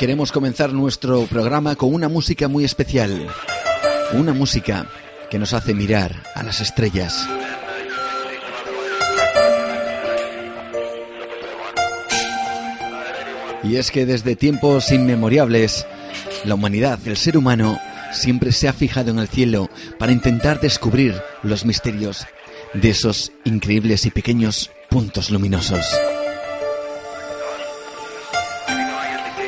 Queremos comenzar nuestro programa con una música muy especial. Una música que nos hace mirar a las estrellas. Y es que desde tiempos inmemorables, la humanidad, el ser humano, siempre se ha fijado en el cielo para intentar descubrir los misterios de esos increíbles y pequeños puntos luminosos.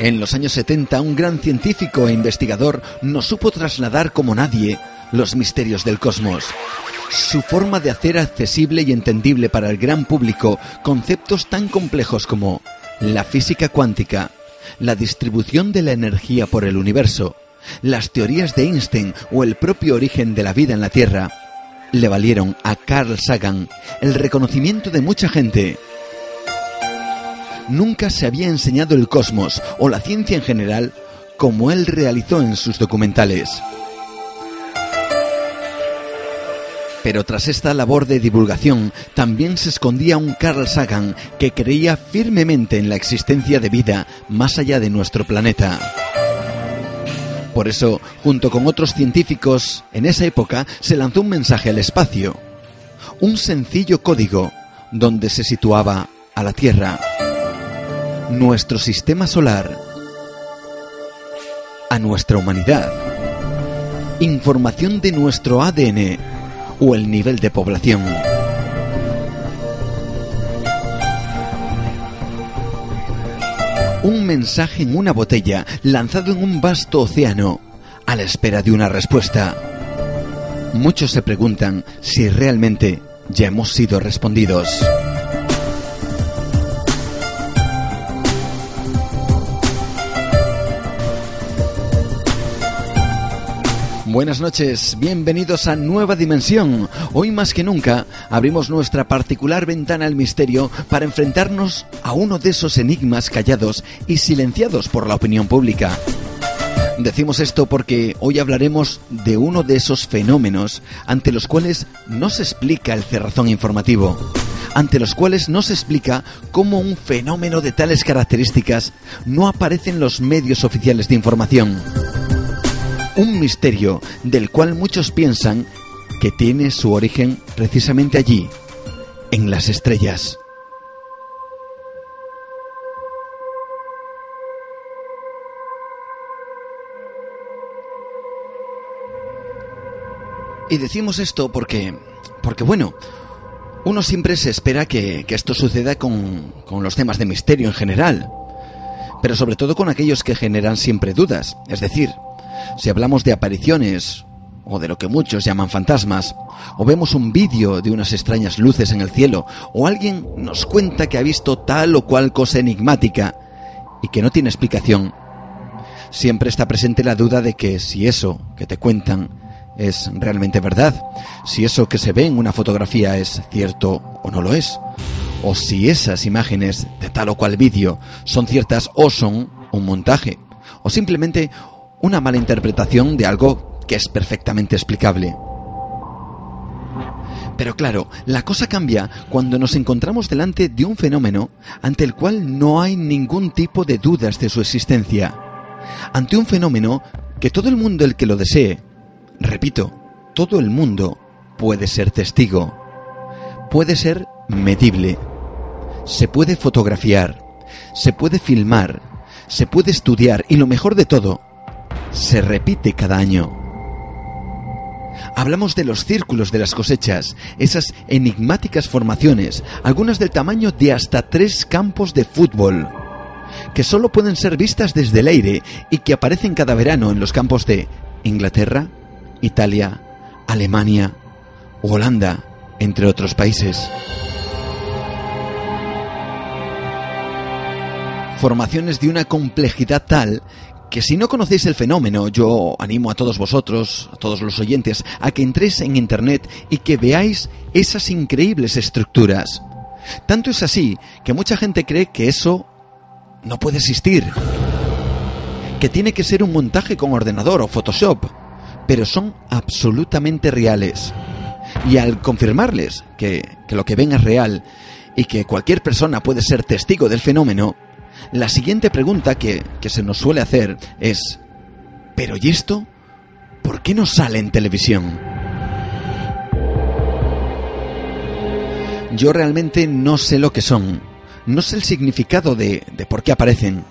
En los años 70, un gran científico e investigador nos supo trasladar como nadie los misterios del cosmos. Su forma de hacer accesible y entendible para el gran público conceptos tan complejos como la física cuántica, la distribución de la energía por el universo, las teorías de Einstein o el propio origen de la vida en la Tierra, le valieron a Carl Sagan el reconocimiento de mucha gente nunca se había enseñado el cosmos o la ciencia en general como él realizó en sus documentales. Pero tras esta labor de divulgación también se escondía un Carl Sagan que creía firmemente en la existencia de vida más allá de nuestro planeta. Por eso, junto con otros científicos, en esa época se lanzó un mensaje al espacio, un sencillo código donde se situaba a la Tierra nuestro sistema solar, a nuestra humanidad, información de nuestro ADN o el nivel de población. Un mensaje en una botella lanzado en un vasto océano a la espera de una respuesta. Muchos se preguntan si realmente ya hemos sido respondidos. Buenas noches, bienvenidos a Nueva Dimensión. Hoy más que nunca abrimos nuestra particular ventana al misterio para enfrentarnos a uno de esos enigmas callados y silenciados por la opinión pública. Decimos esto porque hoy hablaremos de uno de esos fenómenos ante los cuales no se explica el cerrazón informativo, ante los cuales no se explica cómo un fenómeno de tales características no aparece en los medios oficiales de información un misterio del cual muchos piensan que tiene su origen precisamente allí, en las estrellas. Y decimos esto porque, porque bueno, uno siempre se espera que, esto suceda con, con los temas de misterio en general, pero sobre todo con aquellos que generan siempre dudas, es decir, si hablamos de apariciones, o de lo que muchos llaman fantasmas, o vemos un vídeo de unas extrañas luces en el cielo, o alguien nos cuenta que ha visto tal o cual cosa enigmática y que no tiene explicación, siempre está presente la duda de que si eso que te cuentan es realmente verdad, si eso que se ve en una fotografía es cierto o no lo es, o si esas imágenes de tal o cual vídeo son ciertas o son un montaje, o simplemente una mala interpretación de algo que es perfectamente explicable. Pero claro, la cosa cambia cuando nos encontramos delante de un fenómeno ante el cual no hay ningún tipo de dudas de su existencia. Ante un fenómeno que todo el mundo el que lo desee, repito, todo el mundo puede ser testigo, puede ser medible, se puede fotografiar, se puede filmar, se puede estudiar y lo mejor de todo, se repite cada año. Hablamos de los círculos de las cosechas, esas enigmáticas formaciones, algunas del tamaño de hasta tres campos de fútbol, que solo pueden ser vistas desde el aire y que aparecen cada verano en los campos de Inglaterra, Italia, Alemania, Holanda, entre otros países. Formaciones de una complejidad tal que si no conocéis el fenómeno, yo animo a todos vosotros, a todos los oyentes, a que entréis en Internet y que veáis esas increíbles estructuras. Tanto es así que mucha gente cree que eso no puede existir, que tiene que ser un montaje con ordenador o Photoshop, pero son absolutamente reales. Y al confirmarles que, que lo que ven es real y que cualquier persona puede ser testigo del fenómeno, la siguiente pregunta que, se nos suele hacer es, ¿pero y esto? ¿Por qué no sale en televisión? Yo realmente no sé lo que son, no sé el significado de, de por qué aparecen,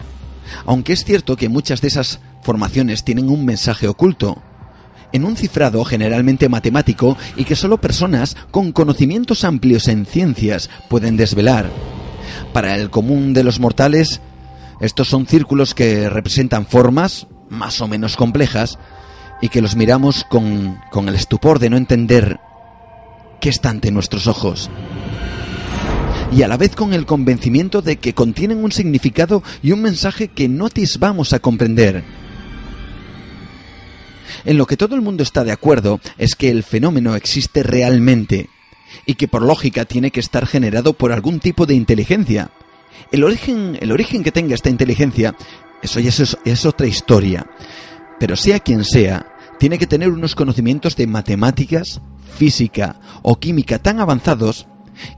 aunque es cierto que muchas de esas formaciones tienen un mensaje oculto, en un cifrado generalmente matemático y que solo personas con conocimientos amplios en ciencias pueden desvelar. Para el común de los mortales, estos son círculos que representan formas más o menos complejas y que los miramos con, con el estupor de no entender qué está ante nuestros ojos. Y a la vez con el convencimiento de que contienen un significado y un mensaje que no atisbamos a comprender. En lo que todo el mundo está de acuerdo es que el fenómeno existe realmente y que por lógica tiene que estar generado por algún tipo de inteligencia. El origen, el origen que tenga esta inteligencia, eso ya es, es otra historia. Pero sea quien sea, tiene que tener unos conocimientos de matemáticas, física o química tan avanzados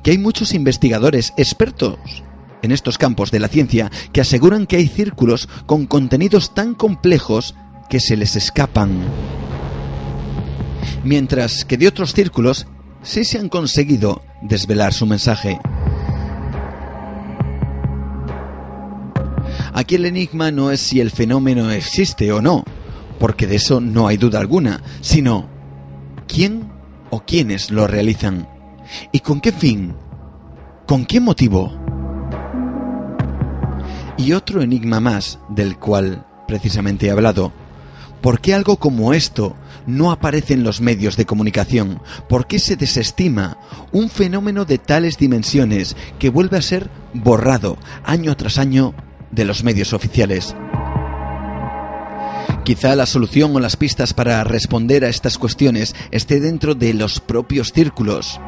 que hay muchos investigadores expertos en estos campos de la ciencia que aseguran que hay círculos con contenidos tan complejos que se les escapan. Mientras que de otros círculos sí se han conseguido desvelar su mensaje. Aquí el enigma no es si el fenómeno existe o no, porque de eso no hay duda alguna, sino quién o quiénes lo realizan y con qué fin, con qué motivo. Y otro enigma más del cual precisamente he hablado, ¿por qué algo como esto no aparece en los medios de comunicación? ¿Por qué se desestima un fenómeno de tales dimensiones que vuelve a ser borrado año tras año de los medios oficiales? Quizá la solución o las pistas para responder a estas cuestiones esté dentro de los propios círculos.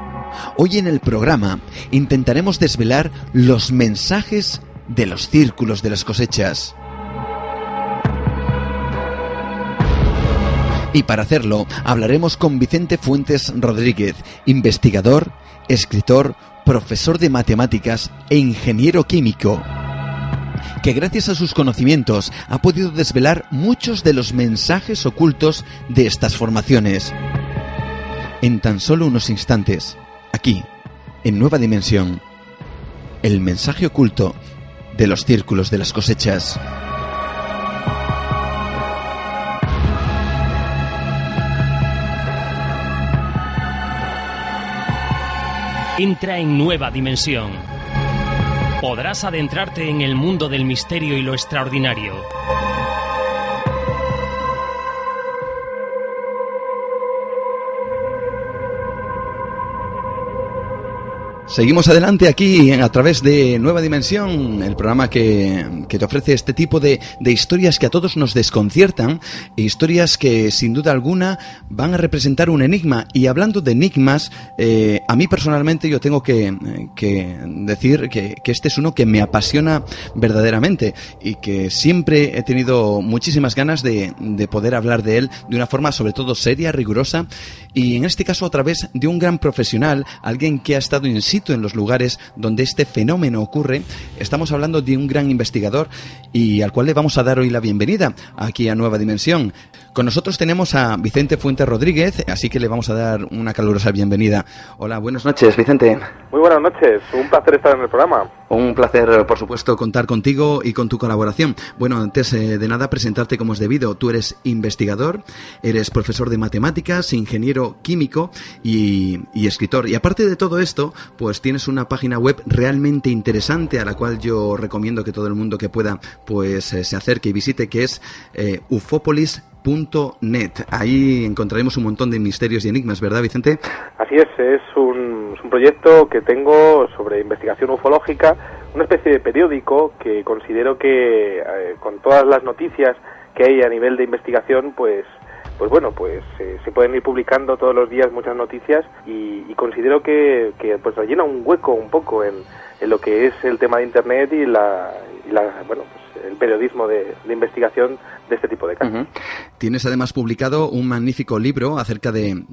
Hoy en el programa intentaremos desvelar los mensajes de los círculos de las cosechas. Y para hacerlo, hablaremos con Vicente Fuentes Rodríguez, investigador, escritor, profesor de matemáticas e ingeniero químico, que gracias a sus conocimientos ha podido desvelar muchos de los mensajes ocultos de estas formaciones. En tan solo unos instantes, aquí, en Nueva Dimensión, el mensaje oculto de los círculos de las cosechas. Entra en nueva dimensión. Podrás adentrarte en el mundo del misterio y lo extraordinario. Seguimos adelante aquí a través de Nueva Dimensión, el programa que, te ofrece este tipo de, historias que a todos nos desconciertan, historias que sin duda alguna van a representar un enigma. Y hablando de enigmas, eh, a mí personalmente yo tengo que, decir que, este es uno que me apasiona verdaderamente y que siempre he tenido muchísimas ganas de, de poder hablar de él de una forma sobre todo seria, rigurosa y en este caso a través de un gran profesional, alguien que ha estado in en los lugares donde este fenómeno ocurre. Estamos hablando de un gran investigador y al cual le vamos a dar hoy la bienvenida aquí a Nueva Dimensión. Con nosotros tenemos a Vicente Fuentes Rodríguez, así que le vamos a dar una calurosa bienvenida. Hola, buenas noches, Vicente. Muy buenas noches, un placer estar en el programa. Un placer, por supuesto, contar contigo y con tu colaboración. Bueno, antes eh, de nada, presentarte como es debido. Tú eres investigador, eres profesor de matemáticas, ingeniero químico y, escritor. Y aparte de todo esto, pues tienes una página web realmente interesante a la cual yo recomiendo que todo el mundo que pueda, pues eh, se acerque y visite, que es eh, ufopolis.net. Ahí encontraremos un montón de misterios y enigmas, ¿verdad, Vicente? Así es, es un, es un proyecto que tengo sobre investigación ufológica una especie de periódico que considero que eh, con todas las noticias que hay a nivel de investigación, pues pues bueno, pues eh, se pueden ir publicando todos los días muchas noticias y, considero que, que, pues rellena un hueco un poco en, en, lo que es el tema de Internet y la, y la bueno, pues el periodismo de, de investigación de este tipo de casos. Tienes además publicado un magnífico libro acerca de,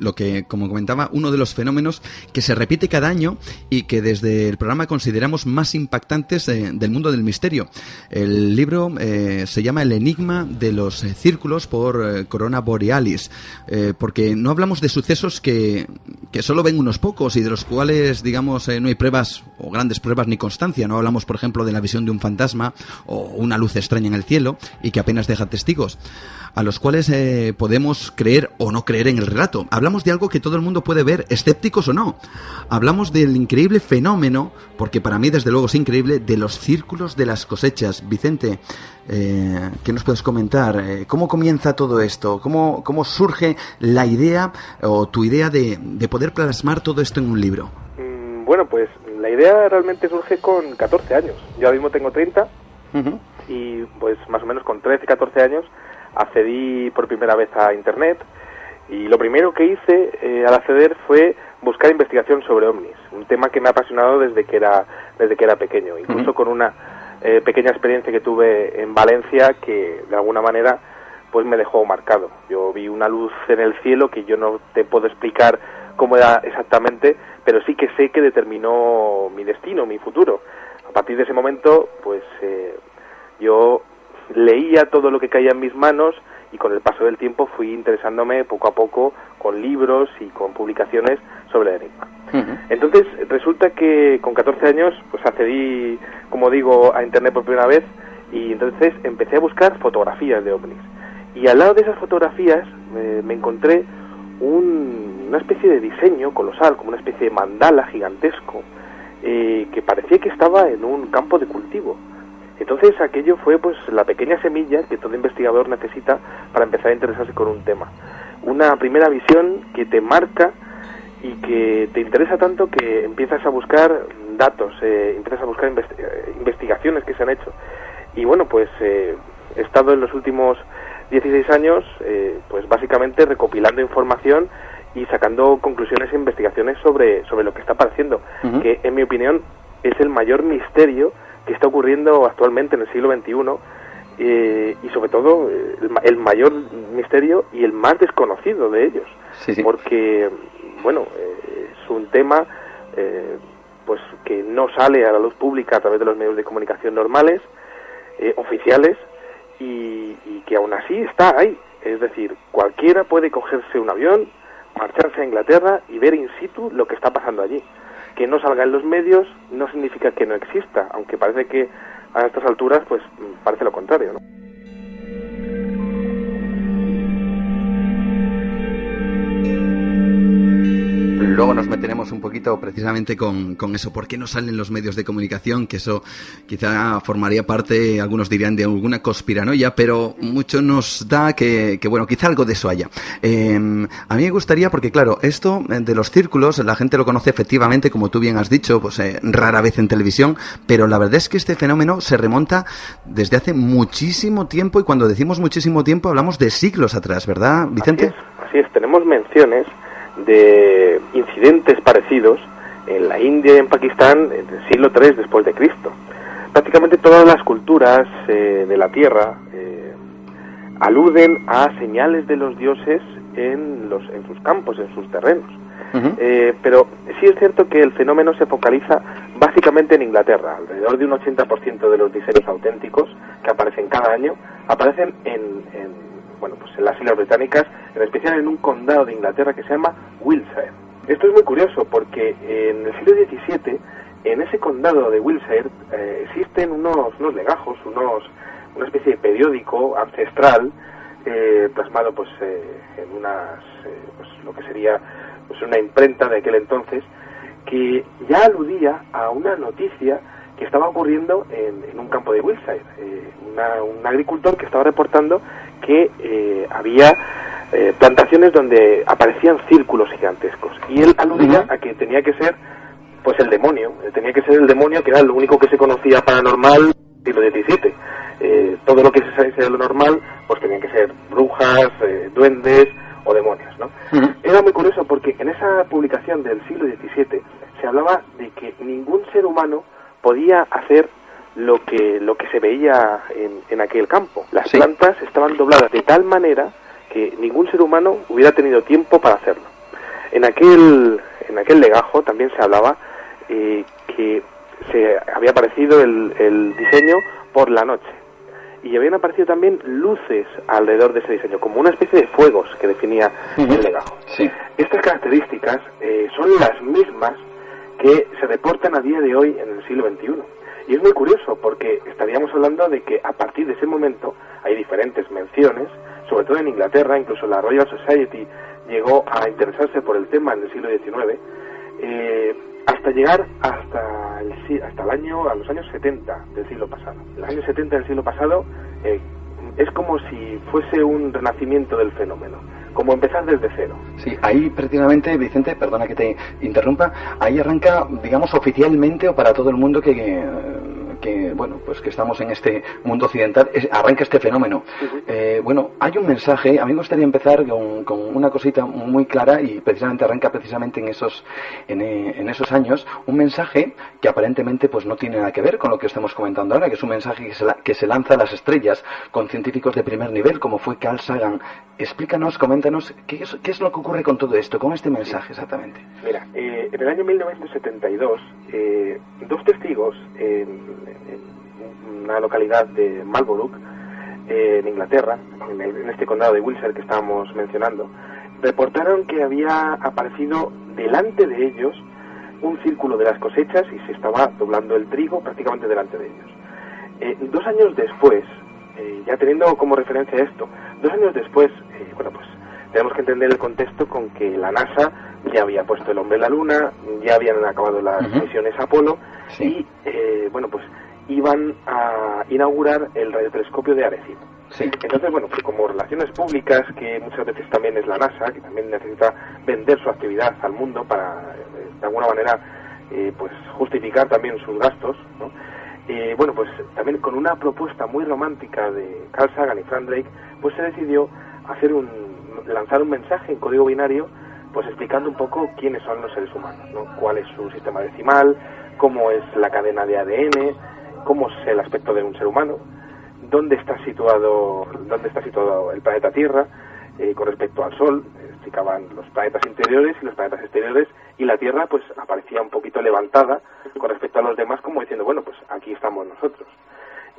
lo que, como comentaba, uno de los fenómenos que se repite cada año y que desde el programa consideramos más impactantes eh, del mundo del misterio. El libro eh, se llama El enigma de los eh, círculos por Corona Borealis, porque no hablamos de sucesos que, que, solo ven unos pocos y de los cuales, digamos, no hay pruebas o grandes pruebas ni constancia. No hablamos, por ejemplo, de la visión de un fantasma o una luz extraña en el cielo y que apenas deja testigos, a los cuales eh, podemos creer o no creer en el relato. Hablamos de algo que todo el mundo puede ver, escépticos o no. Hablamos del increíble fenómeno, porque para mí desde luego es increíble, de los círculos de las cosechas. Vicente, eh, ¿qué nos puedes comentar? Eh, ¿Cómo comienza todo esto? ¿Cómo, ¿Cómo surge la idea o tu idea de, poder plasmar todo esto en un libro? Mm, bueno, pues la idea realmente surge con 14 años. Yo ahora mismo tengo 30 y pues más o menos con 13, 14 años accedí por primera vez a Internet y lo primero que hice eh, al acceder fue buscar investigación sobre ovnis, un tema que me ha apasionado desde que era, desde que era pequeño, incluso con una eh, pequeña experiencia que tuve en Valencia que de alguna manera pues me dejó marcado. Yo vi una luz en el cielo que yo no te puedo explicar cómo era exactamente, pero sí que sé que determinó mi destino, mi futuro. A partir de ese momento, pues eh, yo leía todo lo que caía en mis manos y con el paso del tiempo fui interesándome poco a poco con libros y con publicaciones sobre el enigma. Entonces resulta que con 14 años pues accedí, como digo, a internet por primera vez y entonces empecé a buscar fotografías de ovnis. Y al lado de esas fotografías eh, me encontré una especie de diseño colosal, como una especie de mandala gigantesco, eh, que parecía que estaba en un campo de cultivo. Entonces aquello fue pues la pequeña semilla que todo investigador necesita para empezar a interesarse con un tema. Una primera visión que te marca y que te interesa tanto que empiezas a buscar datos, eh, empiezas a buscar eh, investigaciones que se han hecho. Y bueno, pues eh, he estado en los últimos 16 años pues básicamente recopilando información y sacando conclusiones e investigaciones sobre, sobre lo que está apareciendo, que en mi opinión es el mayor misterio que está ocurriendo actualmente en el siglo XXI eh, y sobre todo eh, el, mayor misterio y el más desconocido de ellos. Porque, bueno, eh, es un tema pues que no sale a la luz pública a través de los medios de comunicación normales, oficiales, y, y que aún así está ahí. Es decir, cualquiera puede cogerse un avión, marcharse a Inglaterra y ver in situ lo que está pasando allí que no salga en los medios no significa que no exista, aunque parece que a estas alturas pues parece lo contrario, ¿no? Luego nos meteremos un poquito precisamente con, con, eso. ¿Por qué no salen los medios de comunicación? Que eso quizá formaría parte, algunos dirían, de alguna conspiranoia, pero mucho nos da que, que bueno, quizá algo de eso haya. Em, a mí me gustaría, porque claro, esto de los círculos, la gente lo conoce efectivamente, como tú bien has dicho, pues eh, rara vez en televisión, pero la verdad es que este fenómeno se remonta desde hace muchísimo tiempo y cuando decimos muchísimo tiempo hablamos de siglos atrás, ¿verdad, Vicente? Así así es. tenemos menciones de incidentes parecidos en la India y en Pakistán en el siglo III después de Cristo. Prácticamente todas las culturas eh, de la Tierra eh, aluden a señales de los dioses en, los, en sus campos, en sus terrenos. Eh, pero sí es cierto que el fenómeno se focaliza básicamente en Inglaterra. Alrededor de un 80% de los diseños auténticos que aparecen cada año aparecen en en las Islas Británicas, en especial en un condado de Inglaterra que se llama Wiltshire. Esto es muy curioso porque en el siglo XVII en ese condado de Wilshire eh, existen unos, unos legajos, unos, una especie de periódico ancestral eh, plasmado pues en unas pues, lo que sería pues una imprenta de aquel entonces que ya aludía a una noticia que estaba ocurriendo en, un campo de Wilshire. un agricultor que estaba reportando que había eh, plantaciones donde aparecían círculos gigantescos y él aludía a que tenía que ser pues el demonio, eh, tenía que ser el demonio que era lo único que se conocía paranormal siglo XVII. Eh, todo lo que se sabe de lo normal pues tenían que ser brujas, duendes o demonios, ¿no? Era muy curioso porque en esa publicación del siglo XVII se hablaba de que ningún ser humano podía hacer lo que lo que se veía en, en aquel campo. Las plantas estaban dobladas de tal manera que ningún ser humano hubiera tenido tiempo para hacerlo. En aquel, en aquel legajo también se hablaba eh, que se había aparecido el, diseño por la noche y habían aparecido también luces alrededor de ese diseño, como una especie de fuegos que definía el legajo. Estas características eh, son las mismas que se reportan a día de hoy en el siglo XXI. Y es muy curioso porque estaríamos hablando de que a partir de ese momento hay diferentes menciones sobre todo en Inglaterra, incluso la Royal Society llegó a interesarse por el tema en el siglo XIX, eh, hasta llegar hasta el, hasta el año, a los años 70 del siglo pasado. Los años 70 del siglo pasado eh, es como si fuese un renacimiento del fenómeno, como empezar desde cero. Sí, ahí prácticamente, Vicente, perdona que te interrumpa, ahí arranca, digamos, oficialmente o para todo el mundo que que bueno pues que estamos en este mundo occidental arranca este fenómeno. Eh, bueno hay un mensaje a mí me gustaría empezar con, una cosita muy clara y precisamente arranca precisamente en esos en, en, esos años un mensaje que aparentemente pues no tiene nada que ver con lo que estamos comentando ahora que es un mensaje que se, que se lanza a las estrellas con científicos de primer nivel como fue Carl Sagan. Explícanos coméntanos qué es, qué es lo que ocurre con todo esto con este mensaje exactamente mira eh, en el año 1972 eh, dos testigos una localidad de Marlborough, en Inglaterra, en, este condado de Wiltshire que estábamos mencionando, reportaron que había aparecido delante de ellos un círculo de las cosechas y se estaba doblando el trigo prácticamente delante de ellos. Eh, dos años después, eh, ya teniendo como referencia esto, dos años después, eh, bueno, pues tenemos que entender el contexto con que la NASA ya había puesto el hombre en la Luna, ya habían acabado las misiones Apolo y, bueno, pues iban a inaugurar el radiotelescopio de Arecibo. Entonces, bueno, pues como relaciones públicas, que muchas veces también es la NASA, que también necesita vender su actividad al mundo para, eh, de alguna manera, eh, pues justificar también sus gastos, ¿no? Eh, bueno, pues también con una propuesta muy romántica de Carl Sagan y Frank Drake, pues se decidió hacer un, lanzar un mensaje en código binario, pues explicando un poco quiénes son los seres humanos, ¿no? Cuál es su sistema decimal, cómo es la cadena de ADN, cómo es el aspecto de un ser humano, dónde está situado, dónde está situado el planeta Tierra eh, con respecto al Sol, explicaban los planetas interiores y los planetas exteriores, y la Tierra pues aparecía un poquito levantada con respecto a los demás, como diciendo, bueno, pues aquí estamos nosotros.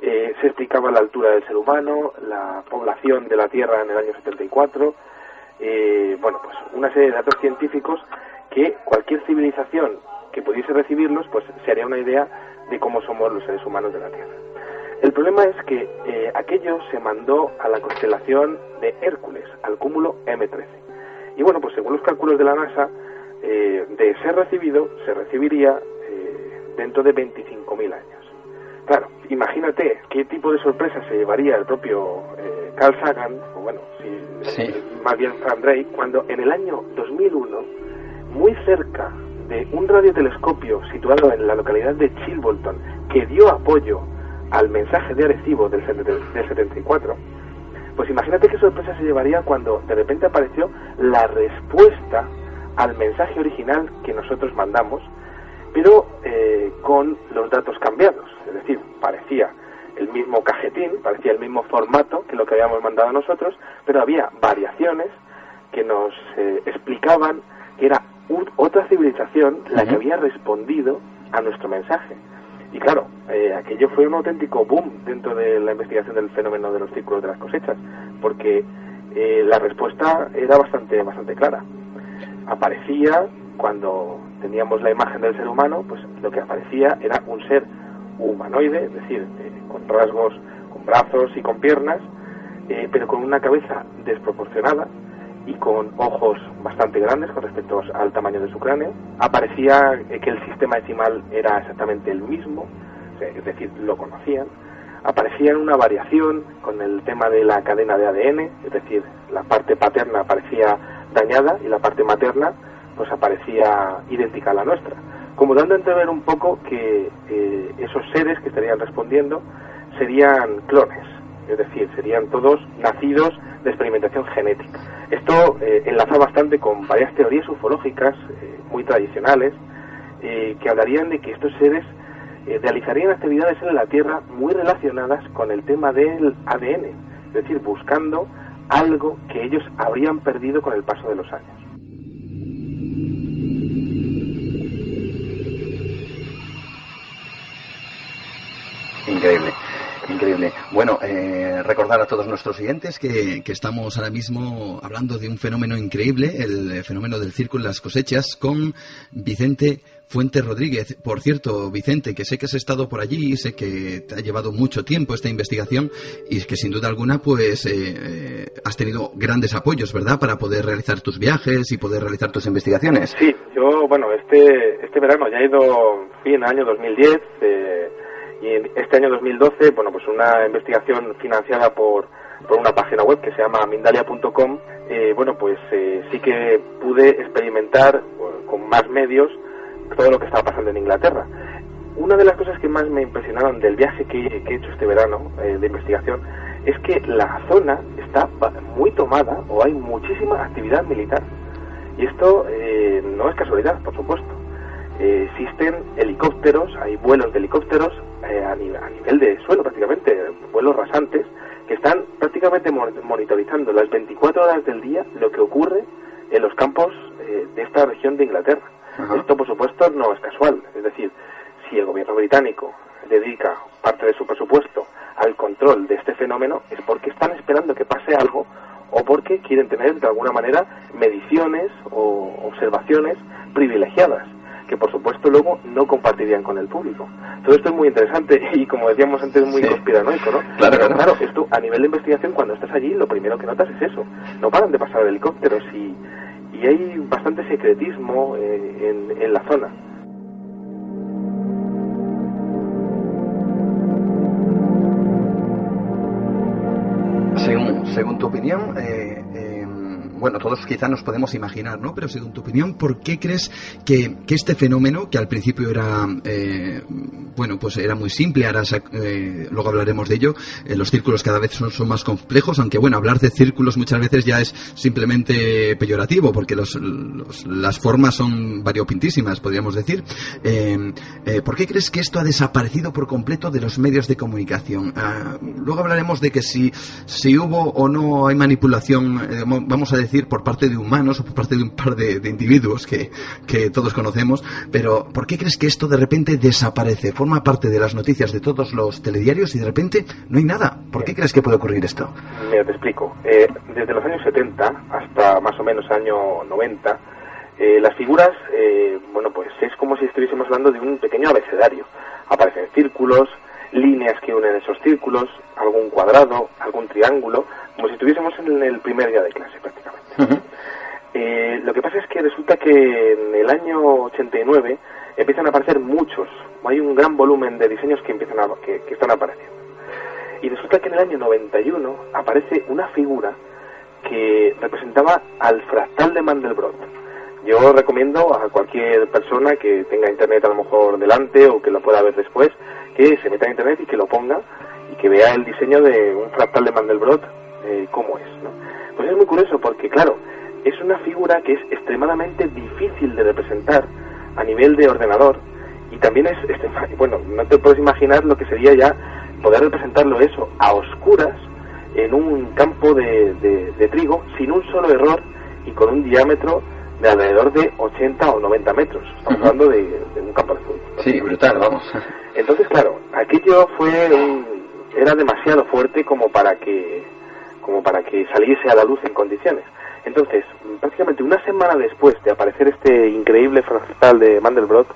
Eh, se explicaba la altura del ser humano, la población de la Tierra en el año 74, eh, bueno, pues una serie de datos científicos que cualquier civilización que pudiese recibirlos, pues se haría una idea de cómo somos los seres humanos de la Tierra. El problema es que eh, aquello se mandó a la constelación de Hércules, al cúmulo M13. Y bueno, pues según los cálculos de la NASA, eh, de ser recibido, se recibiría dentro de 25.000 años. Claro, imagínate qué tipo de sorpresa se llevaría el propio Carl Sagan, o bueno, si, más bien Frank Drake, cuando en el año 2001, muy cerca de un radiotelescopio situado en la localidad de Chilbolton que dio apoyo al mensaje de Arecibo del, del 74, pues imagínate qué sorpresa se llevaría cuando de repente apareció la respuesta al mensaje original que nosotros mandamos, pero eh, con los datos cambiados. Es decir, parecía el mismo cajetín, parecía el mismo formato que lo que habíamos mandado nosotros, pero había variaciones que nos eh, explicaban que era otra civilización la que había respondido a nuestro mensaje. Y claro, eh, aquello fue un auténtico boom dentro de la investigación del fenómeno de los círculos de las cosechas, porque eh, la respuesta era bastante, bastante clara. Aparecía cuando teníamos la imagen del ser humano, pues lo que aparecía era un ser humanoide, es decir, eh, con rasgos, con brazos y con piernas, eh, pero con una cabeza desproporcionada y con ojos bastante grandes con respecto al tamaño de su cráneo. Aparecía eh, que el sistema decimal era exactamente el mismo, es decir, lo conocían. Aparecía una variación con el tema de la cadena de ADN, es decir, la parte paterna aparecía dañada y la parte materna pues aparecía idéntica a la nuestra, como dando a entrever un poco que eh, esos seres que estarían respondiendo serían clones, es decir, serían todos nacidos de experimentación genética. Esto eh, enlaza bastante con varias teorías ufológicas eh, muy tradicionales que hablarían de que estos seres realizarían actividades en la Tierra muy relacionadas con el tema del ADN, es decir, buscando algo que ellos habrían perdido con el paso de los años. Increíble. Increíble. Bueno, eh, recordar a todos nuestros oyentes que, estamos ahora mismo hablando de un fenómeno increíble, el fenómeno del círculo en las cosechas, con Vicente Fuente Rodríguez. Por cierto, Vicente, que sé que has estado por allí, sé que te ha llevado mucho tiempo esta investigación y que sin duda alguna pues eh, eh, has tenido grandes apoyos, ¿verdad?, para poder realizar tus viajes y poder realizar tus investigaciones. Sí, yo, bueno, este, este verano ya he ido, en el año 2010. Eh, y este año 2012, bueno, pues una investigación financiada por, por una página web que se llama mindalia.com, eh, bueno, pues eh, sí que pude experimentar con más medios todo lo que estaba pasando en Inglaterra. Una de las cosas que más me impresionaron del viaje que, he hecho este verano eh, de investigación es que la zona está muy tomada o hay muchísima actividad militar. Y esto no es casualidad, por supuesto. existen helicópteros, hay vuelos de helicópteros, eh, a, nivel, de suelo prácticamente, vuelos rasantes, que están prácticamente monitorizando las 24 horas del día lo que ocurre en los campos eh, de esta región de Inglaterra. Esto, por supuesto, no es casual. Es decir, si el gobierno británico dedica parte de su presupuesto al control de este fenómeno, es porque están esperando que pase algo o porque quieren tener, de alguna manera, mediciones o observaciones privilegiadas que por supuesto luego no compartirían con el público. Todo esto es muy interesante y como decíamos antes muy conspiranoico, ¿no? Claro, claro. esto a nivel de investigación cuando estás allí lo primero que notas es eso. No paran de pasar helicópteros y, y hay bastante secretismo eh, en, en la zona. Según, según tu opinión, eh, bueno, todos quizá nos podemos imaginar, ¿no? Pero según tu opinión, ¿por qué crees que, este fenómeno, que al principio era, eh, bueno, pues era muy simple, ahora eh, luego hablaremos de ello, eh, los círculos cada vez son, más complejos, aunque bueno, hablar de círculos muchas veces ya es simplemente peyorativo, porque las formas son variopintísimas, podríamos decir. ¿Por qué crees que esto ha desaparecido por completo de los medios de comunicación? Ah, luego hablaremos de que si, si hubo o no hay manipulación, vamos a decir, por parte de humanos o por parte de un par de, individuos que, que, todos conocemos, pero ¿por qué crees que esto de repente desaparece? Forma parte de las noticias de todos los telediarios y de repente no hay nada. ¿Por qué crees que puede ocurrir esto? Mira, te explico. Eh, desde los años 70 hasta más o menos año 90, eh, las figuras, eh, bueno, pues es como si estuviésemos hablando de un pequeño abecedario. Aparecen círculos, líneas que unen esos círculos, algún cuadrado, algún triángulo, como si estuviésemos en el primer día de clase prácticamente. Eh, lo que pasa es que resulta que en el año 89 empiezan a aparecer muchos, hay un gran volumen de diseños que empiezan a, que, están apareciendo. Y resulta que en el año 91 aparece una figura que representaba al fractal de Mandelbrot. Yo recomiendo a cualquier persona que tenga internet a lo mejor delante o que lo pueda ver después, que se meta en internet y que lo ponga y que vea el diseño de un fractal de Mandelbrot, eh, cómo es. ¿no? Pues es muy curioso porque, claro, es una figura que es extremadamente difícil de representar a nivel de ordenador y también es, bueno, no te puedes imaginar lo que sería ya poder representarlo eso a oscuras en un campo de, de, trigo sin un solo error y con un diámetro de alrededor de 80 o 90 metros. Estamos hablando de, un campo de fútbol. Sí, brutal, vamos. Entonces, claro, aquello fue era demasiado fuerte como para que como para que saliese a la luz en condiciones. Entonces, prácticamente una semana después de aparecer este increíble fractal de Mandelbrot,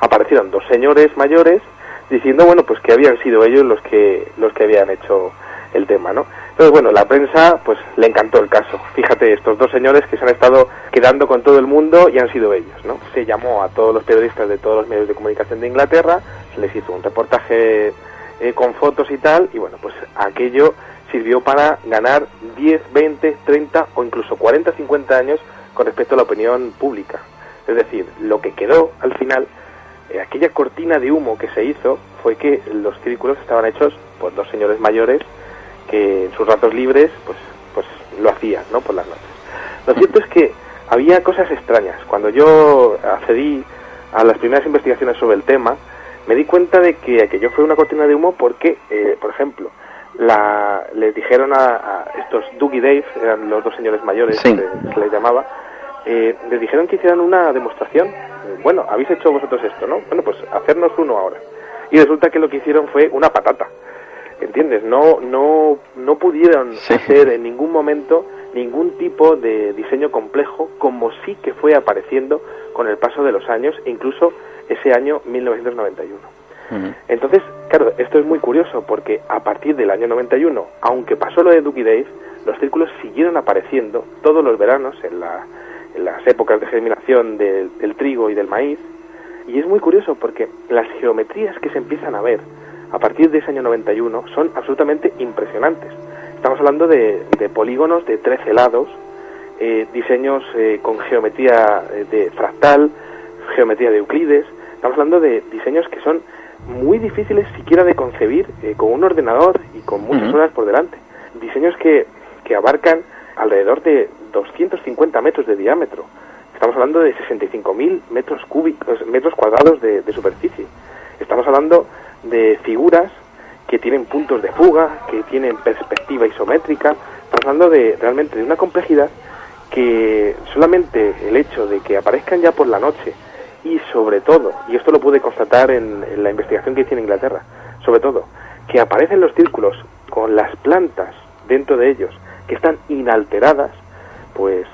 aparecieron dos señores mayores diciendo, bueno, pues que habían sido ellos los que los que habían hecho el tema, ¿no? Entonces, bueno, la prensa, pues le encantó el caso. Fíjate, estos dos señores que se han estado quedando con todo el mundo y han sido ellos, ¿no? Se llamó a todos los periodistas de todos los medios de comunicación de Inglaterra, se les hizo un reportaje eh, con fotos y tal, y bueno, pues aquello sirvió para ganar 10, 20, 30 o incluso 40, 50 años con respecto a la opinión pública. Es decir, lo que quedó al final, eh, aquella cortina de humo que se hizo, fue que los círculos estaban hechos por dos señores mayores que en sus ratos libres pues, pues lo hacían, ¿no? Por las noches. Lo cierto es que había cosas extrañas. Cuando yo accedí a las primeras investigaciones sobre el tema, me di cuenta de que aquello fue una cortina de humo porque, eh, por ejemplo, la, les dijeron a, estos Doug y Dave, eran los dos señores mayores que se les llamaba, eh, les dijeron que hicieran una demostración. Bueno, habéis hecho vosotros esto, ¿no? Bueno, pues hacernos uno ahora. Y resulta que lo que hicieron fue una patata. ¿Entiendes? No, no, no pudieron hacer en ningún momento ningún tipo de diseño complejo como sí que fue apareciendo con el paso de los años, incluso ese año 1991. Entonces, claro, esto es muy curioso porque a partir del año 91, aunque pasó lo de Duke Dave, los círculos siguieron apareciendo todos los veranos en, las épocas de germinación del trigo y del maíz. Y es muy curioso porque las geometrías que se empiezan a ver a partir de ese año 91 son absolutamente impresionantes. Estamos hablando de, polígonos de 13 lados, eh, diseños eh, con geometría eh, de fractal, geometría de Euclides. Estamos hablando de diseños que son muy difíciles siquiera de concebir con un ordenador y con muchas horas por delante. Diseños que, que abarcan alrededor de 250 metros de diámetro. Estamos hablando de 65.000 metros cúbicos, metros cuadrados de, de superficie. Estamos hablando de figuras que tienen puntos de fuga, que tienen perspectiva isométrica, estamos hablando de realmente de una complejidad que solamente el hecho de que aparezcan ya por la noche y sobre todo, y esto lo pude constatar en, la investigación que hice en Inglaterra, sobre todo, que aparecen los círculos con las plantas dentro de ellos que están inalteradas, pues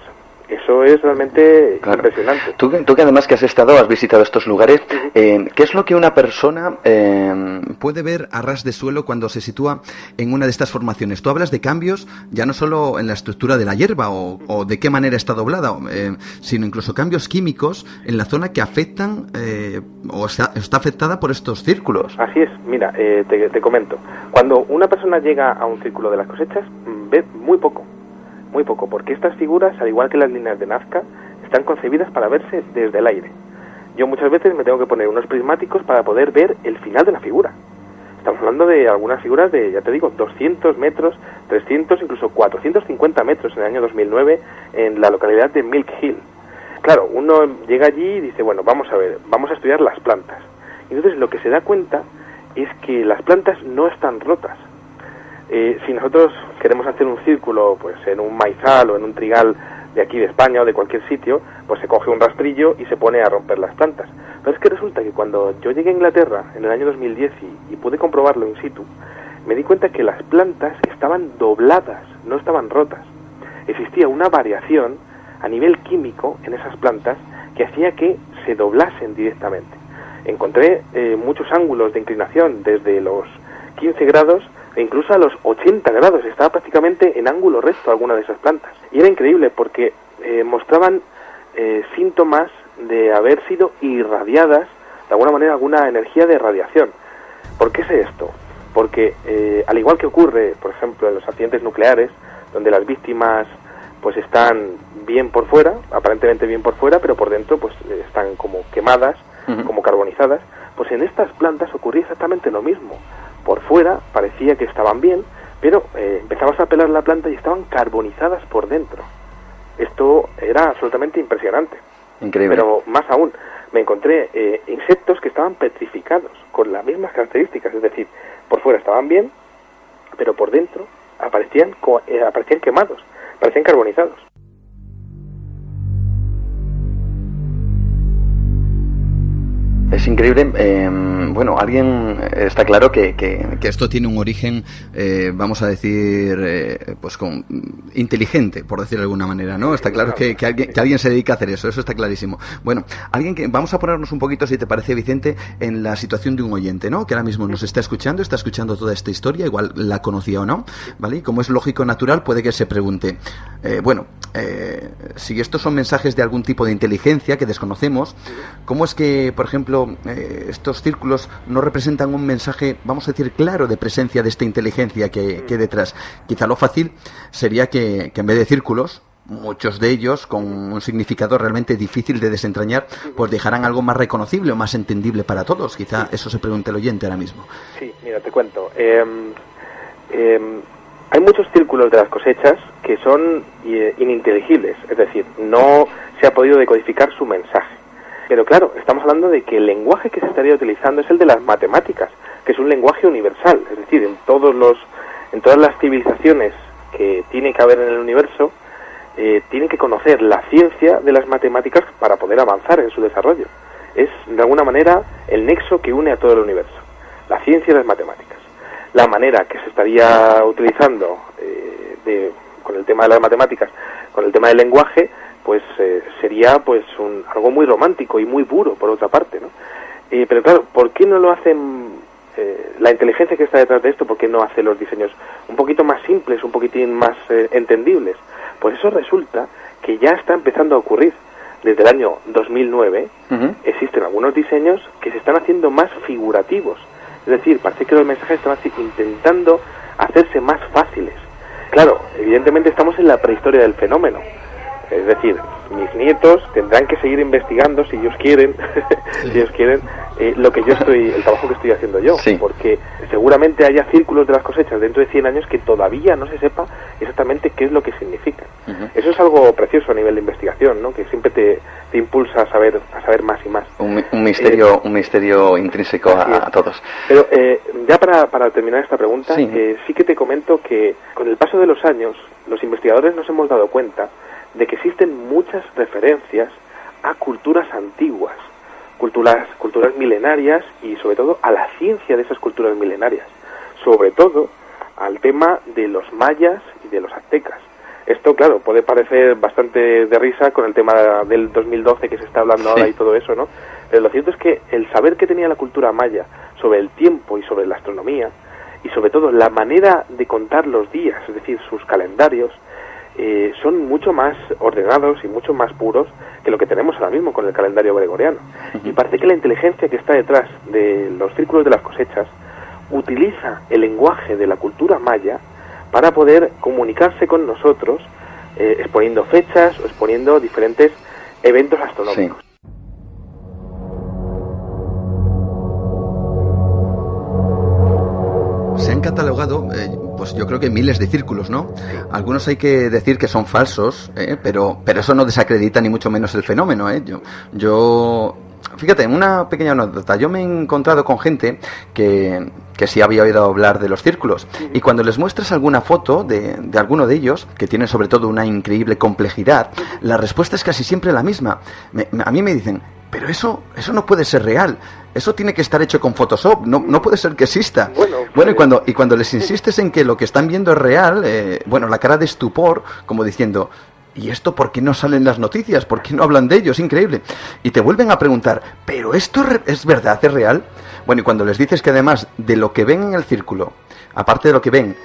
eso es realmente impresionante. Tú, que además que has estado, has visitado estos lugares, eh, ¿qué es lo que una persona eh, puede ver a ras de suelo cuando se sitúa en una de estas formaciones? Tú hablas de cambios ya no solo en la estructura de la hierba o, de qué manera está doblada, eh, sino incluso cambios químicos en la zona que afectan o está, afectada por estos círculos. Así es, mira, te, te comento. Cuando una persona llega a un círculo de las cosechas, ve muy poco muy poco, porque estas figuras, al igual que las líneas de Nazca, están concebidas para verse desde el aire. Yo muchas veces me tengo que poner unos prismáticos para poder ver el final de la figura. Estamos hablando de algunas figuras de, ya te digo, 200 metros, 300, incluso 450 metros en el año 2009 en la localidad de Milk Hill. Claro, uno llega allí y dice, bueno, vamos a ver, vamos a estudiar las plantas. Entonces lo que se da cuenta es que las plantas no están rotas, eh, si nosotros queremos hacer un círculo pues en un maizal o en un trigal de aquí de España o de cualquier sitio, pues se coge un rastrillo y se pone a romper las plantas. Pero es que resulta que cuando yo llegué a Inglaterra en el año 2010 y, y pude comprobarlo in situ, me di cuenta que las plantas estaban dobladas, no estaban rotas. Existía una variación a nivel químico en esas plantas que hacía que se doblasen directamente. Encontré eh, muchos ángulos de inclinación desde los 15 grados e incluso a los 80 grados, estaba prácticamente en ángulo recto alguna de esas plantas. Y era increíble porque eh, mostraban eh, síntomas de haber sido irradiadas, de alguna manera, alguna energía de radiación. ¿Por qué sé esto? Porque eh, al igual que ocurre, por ejemplo, en los accidentes nucleares, donde las víctimas pues están bien por fuera, aparentemente bien por fuera, pero por dentro pues están como quemadas, como carbonizadas, pues en estas plantas ocurría exactamente lo mismo por fuera parecía que estaban bien, pero eh, empezabas a pelar la planta y estaban carbonizadas por dentro. Esto era absolutamente impresionante. Increíble. Pero más aún, me encontré eh, insectos que estaban petrificados, con las mismas características, es decir, por fuera estaban bien, pero por dentro aparecían, eh, aparecían quemados, parecían carbonizados. Es increíble. Em, bueno, alguien eh, está claro que, que, esto tiene un origen, eh, vamos a decir, eh, pues con, inteligente, por decirlo de alguna manera, ¿no? Está claro que, que, alguien, que alguien se dedica a hacer eso, eso está clarísimo. Bueno, alguien que, vamos a ponernos un poquito, si te parece, Vicente, en la situación de un oyente, ¿no? Que ahora mismo nos está escuchando, está escuchando toda esta historia, igual la conocía o no, ¿vale? Y como es lógico natural, puede que se pregunte, bueno, si estos son mensajes de algún tipo de inteligencia que desconocemos, ¿cómo es que, por ejemplo, estos círculos no representan un mensaje, vamos a decir, claro de presencia de esta inteligencia que, que detrás. Quizá lo fácil sería que, en vez de círculos, muchos de ellos con un significado realmente difícil de desentrañar, pues dejarán algo más reconocible o más entendible para todos. Quizá eso se pregunte el oyente ahora mismo. Sí, mira, te cuento. Em, em, hay muchos círculos de las cosechas que son eh, ininteligibles, es decir, no se ha podido decodificar su mensaje. Pero claro, estamos hablando de que el lenguaje que se estaría utilizando es el de las matemáticas, que es un lenguaje universal, es decir, en todos los, en todas las civilizaciones que tiene que haber en el universo, eh, tienen que conocer la ciencia de las matemáticas para poder avanzar en su desarrollo. Es de alguna manera el nexo que une a todo el universo, la ciencia y las matemáticas. La manera que se estaría utilizando eh, con el tema de las matemáticas, con el tema del lenguaje, pues eh, sería pues un, algo muy romántico y muy puro por otra parte, ¿no? Eh, pero claro, ¿por qué no lo hacen eh, la inteligencia que está detrás de esto? ¿Por qué no hace los diseños un poquito más simples, un poquitín más entendibles? Pues eso resulta que ya está empezando a ocurrir. Desde el año 2009 existen algunos diseños que se están haciendo más figurativos. Es decir, parece que los mensajes están intentando hacerse más fáciles. Claro, evidentemente estamos en la prehistoria del fenómeno es decir, mis nietos tendrán que seguir investigando, si ellos quieren, si ellos quieren, eh, lo que yo estoy, el trabajo que estoy haciendo yo, porque seguramente haya círculos de las cosechas dentro de 100 años que todavía no se sepa exactamente qué es lo que significa. Eso es algo precioso a nivel de investigación, ¿no? Que siempre te, impulsa a saber, a saber más y más. Un, misterio, eh, un misterio intrínseco a, todos. Pero eh, ya para, para terminar esta pregunta, sí que te comento que con el paso de los años, los investigadores nos hemos dado cuenta de que existen muchas referencias a culturas antiguas, culturas, culturas milenarias y sobre todo a la ciencia de esas culturas milenarias, sobre todo al tema de los mayas y de los aztecas. Esto, claro, puede parecer bastante de risa con el tema del 2012 que se está hablando ahora y todo eso, ¿no? Pero lo cierto es que el saber que tenía la cultura maya sobre el tiempo y sobre la astronomía, y sobre todo la manera de contar los días, es decir, sus calendarios, eh, son mucho más ordenados y mucho más puros que lo que tenemos ahora mismo con el calendario gregoriano. Y parece que la inteligencia que está detrás de los círculos de las cosechas utiliza el lenguaje de la cultura maya para poder comunicarse con nosotros eh, exponiendo fechas o exponiendo diferentes eventos astronómicos. Se han catalogado, eh, pues yo creo que miles de círculos, ¿no? Algunos hay que decir que son falsos, ¿eh? pero, pero eso no desacredita ni mucho menos el fenómeno, ¿eh? Yo, yo fíjate, una pequeña anécdota. Yo me he encontrado con gente que, que sí había oído hablar de los círculos. Y cuando les muestras alguna foto de, de, alguno de ellos, que tiene sobre todo una increíble complejidad, la respuesta es casi siempre la misma. a mí me dicen, pero eso, eso no puede ser real. Eso tiene que estar hecho con Photoshop. No, no puede ser que exista. Bueno, bueno y, cuando, y cuando les insistes en que lo que están viendo es real, eh, bueno, la cara de estupor, como diciendo, ¿y esto por qué no salen las noticias? ¿Por qué no hablan de ello? Es increíble. Y te vuelven a preguntar, ¿pero esto es verdad, es real? Bueno, y cuando les dices que además de lo que ven en el círculo, aparte de lo que ven,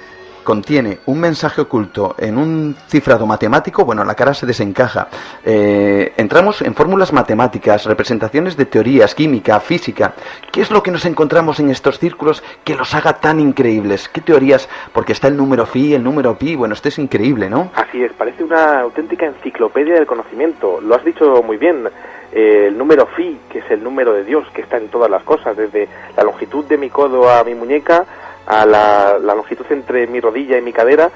contiene un mensaje oculto en un cifrado matemático, bueno, la cara se desencaja. Eh, entramos en fórmulas matemáticas, representaciones de teorías, química, física. ¿Qué es lo que nos encontramos en estos círculos que los haga tan increíbles? ¿Qué teorías? Porque está el número phi, el número pi, bueno, esto es increíble, ¿no? Así es, parece una auténtica enciclopedia del conocimiento. Lo has dicho muy bien. Eh, el número phi, que es el número de Dios, que está en todas las cosas, desde la longitud de mi codo a mi muñeca, a la, longitud entre mi rodilla y mi cadera,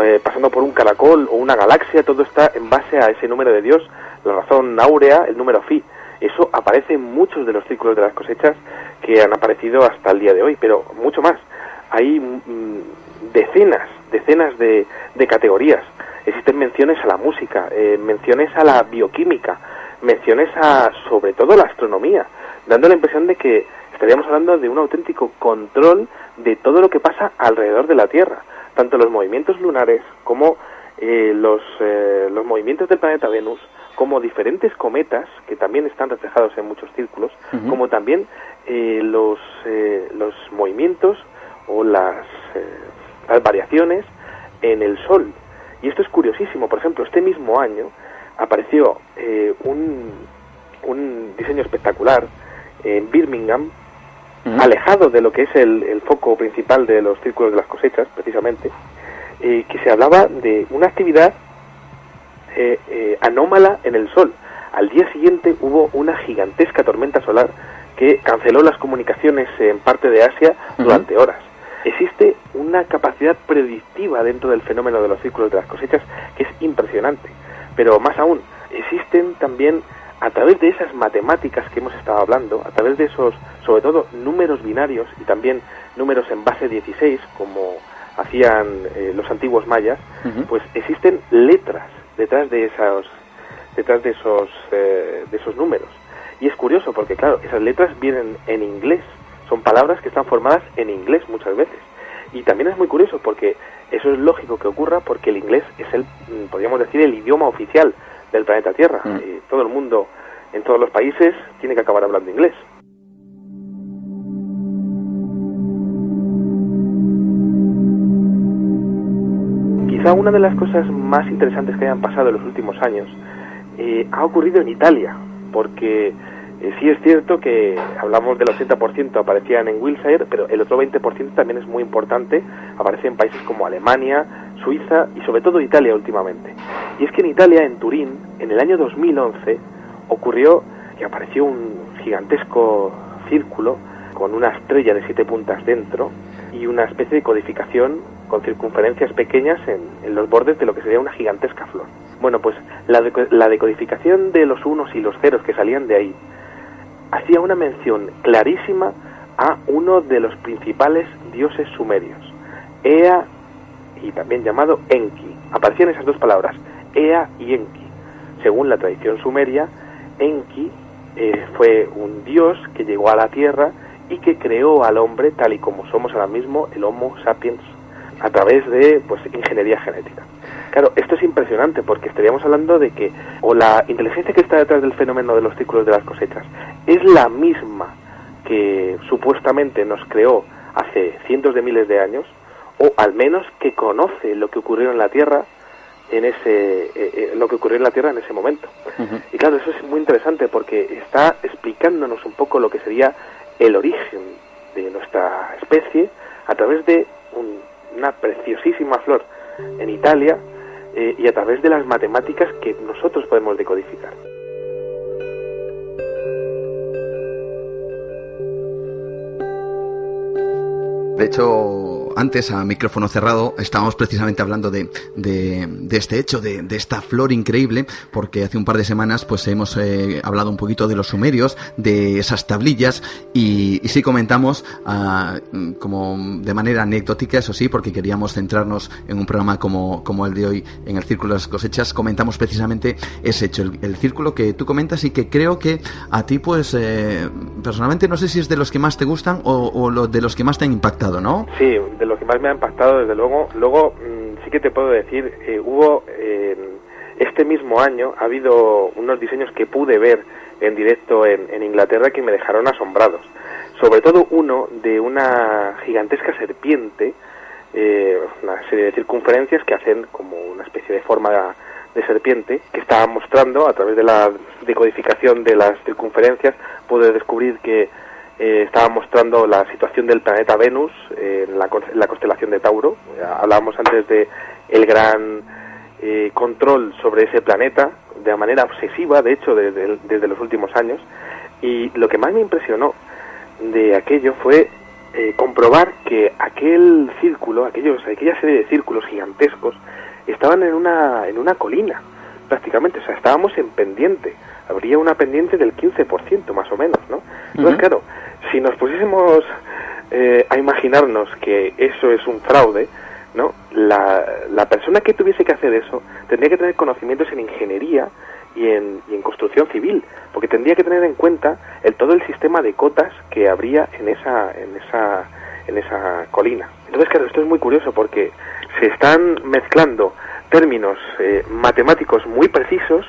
eh, pasando por un caracol o una galaxia, todo está en base a ese número de Dios, la razón áurea, el número phi. Eso aparece en muchos de los círculos de las cosechas que han aparecido hasta el día de hoy, pero mucho más. Hay mm, decenas, decenas de, de, categorías. Existen menciones a la música, eh, menciones a la bioquímica, menciones a, sobre todo, la astronomía, dando la impresión de que estaríamos hablando de un auténtico control de todo lo que pasa alrededor de la Tierra, tanto los movimientos lunares como eh, los, eh, los movimientos del planeta Venus, como diferentes cometas, que también están reflejados en muchos círculos, como también eh, los, los movimientos o las, las variaciones en el Sol. Y esto es curiosísimo. Por ejemplo, este mismo año apareció un, un diseño espectacular en Birmingham, alejado de lo que es el, el, foco principal de los círculos de las cosechas, precisamente, eh, que se hablaba de una actividad eh, eh, anómala en el Sol. Al día siguiente hubo una gigantesca tormenta solar que canceló las comunicaciones en parte de Asia durante horas. Existe una capacidad predictiva dentro del fenómeno de los círculos de las cosechas que es impresionante. Pero más aún, existen también a través de esas matemáticas que hemos estado hablando, a través de esos, sobre todo, números binarios y también números en base 16, como hacían eh, los antiguos mayas, pues existen letras detrás de esos, detrás de esos, eh, de esos números. Y es curioso porque, claro, esas letras vienen en inglés, son palabras que están formadas en inglés muchas veces. Y también es muy curioso porque eso es lógico que ocurra porque el inglés es el, mm, podríamos decir, el idioma oficial del planeta Tierra. Mm. Y todo el mundo, en todos los países, tiene que acabar hablando inglés. Quizá una de las cosas más interesantes que hayan pasado en los últimos años eh, ha ocurrido en Italia, porque eh, sí es cierto que hablamos del 80% aparecían en Wilshire, pero el otro 20% también es muy importante, aparece en países como Alemania, Suiza y sobre todo Italia últimamente. Y es que en Italia, en Turín, en el año 2011, ocurrió que apareció un gigantesco círculo con una estrella de siete puntas dentro y una especie de codificación con circunferencias pequeñas en, los bordes de lo que sería una gigantesca flor. Bueno, pues la, la decodificación de los unos y los ceros que salían de ahí hacía una mención clarísima a uno de los principales dioses sumerios, Ea y también llamado Enki. Aparecían esas dos palabras, Ea y Enki. Según la tradición sumeria, Enki eh, fue un dios que llegó a la tierra y que creó al hombre tal y como somos ahora mismo, el Homo sapiens, a través de pues ingeniería genética. Claro, esto es impresionante porque estaríamos hablando de que o la inteligencia que está detrás del fenómeno de los círculos de las cosechas es la misma que supuestamente nos creó hace cientos de miles de años, o al menos que conoce lo que ocurrió en la Tierra en ese eh, eh, lo que ocurrió en la Tierra en ese momento. Y claro, eso es muy interesante porque está explicándonos un poco lo que sería el origen de nuestra especie a través de una preciosísima flor en Italia eh, y a través de las matemáticas que nosotros podemos decodificar. De hecho, antes, a micrófono cerrado, estábamos precisamente hablando de, este hecho, de, esta flor increíble, porque hace un par de semanas pues hemos eh, hablado un poquito de los sumerios, de esas tablillas, y, sí comentamos, ah, como de manera anecdótica, eso sí, porque queríamos centrarnos en un programa como, el de hoy, en el Círculo de las Cosechas, comentamos precisamente ese hecho, el, círculo que tú comentas y que creo que a ti, pues, eh, personalmente no sé si es de los que más te gustan o, de los que más te han impactado, ¿no? Sí, de lo que más me ha impactado, desde luego. Luego, mm, sí que te puedo decir, eh, hubo este mismo año, ha habido unos diseños que pude ver en directo en, Inglaterra que me dejaron asombrados. Sobre todo uno de una gigantesca serpiente, eh, una serie de circunferencias que hacen como una especie de forma de serpiente que estaba mostrando a través de la decodificación de las circunferencias pude descubrir que eh, estaba mostrando la situación del planeta Venus en, la, constelación de Tauro. Hablábamos antes de el gran eh, control sobre ese planeta de manera obsesiva, de hecho, desde, los últimos años. Y lo que más me impresionó de aquello fue eh, comprobar que aquel círculo, aquellos, aquella serie de círculos gigantescos, estaban en una, en una colina, prácticamente. O sea, estábamos en pendiente. Habría una pendiente del 15% más o menos, ¿no? Entonces, claro, si nos pusiésemos eh, a imaginarnos que eso es un fraude, ¿no? La, la, persona que tuviese que hacer eso tendría que tener conocimientos en ingeniería y en, y en construcción civil, porque tendría que tener en cuenta el, todo el sistema de cotas que habría en esa, en esa, en esa colina. Entonces, claro, esto es muy curioso porque se están mezclando términos eh, matemáticos muy precisos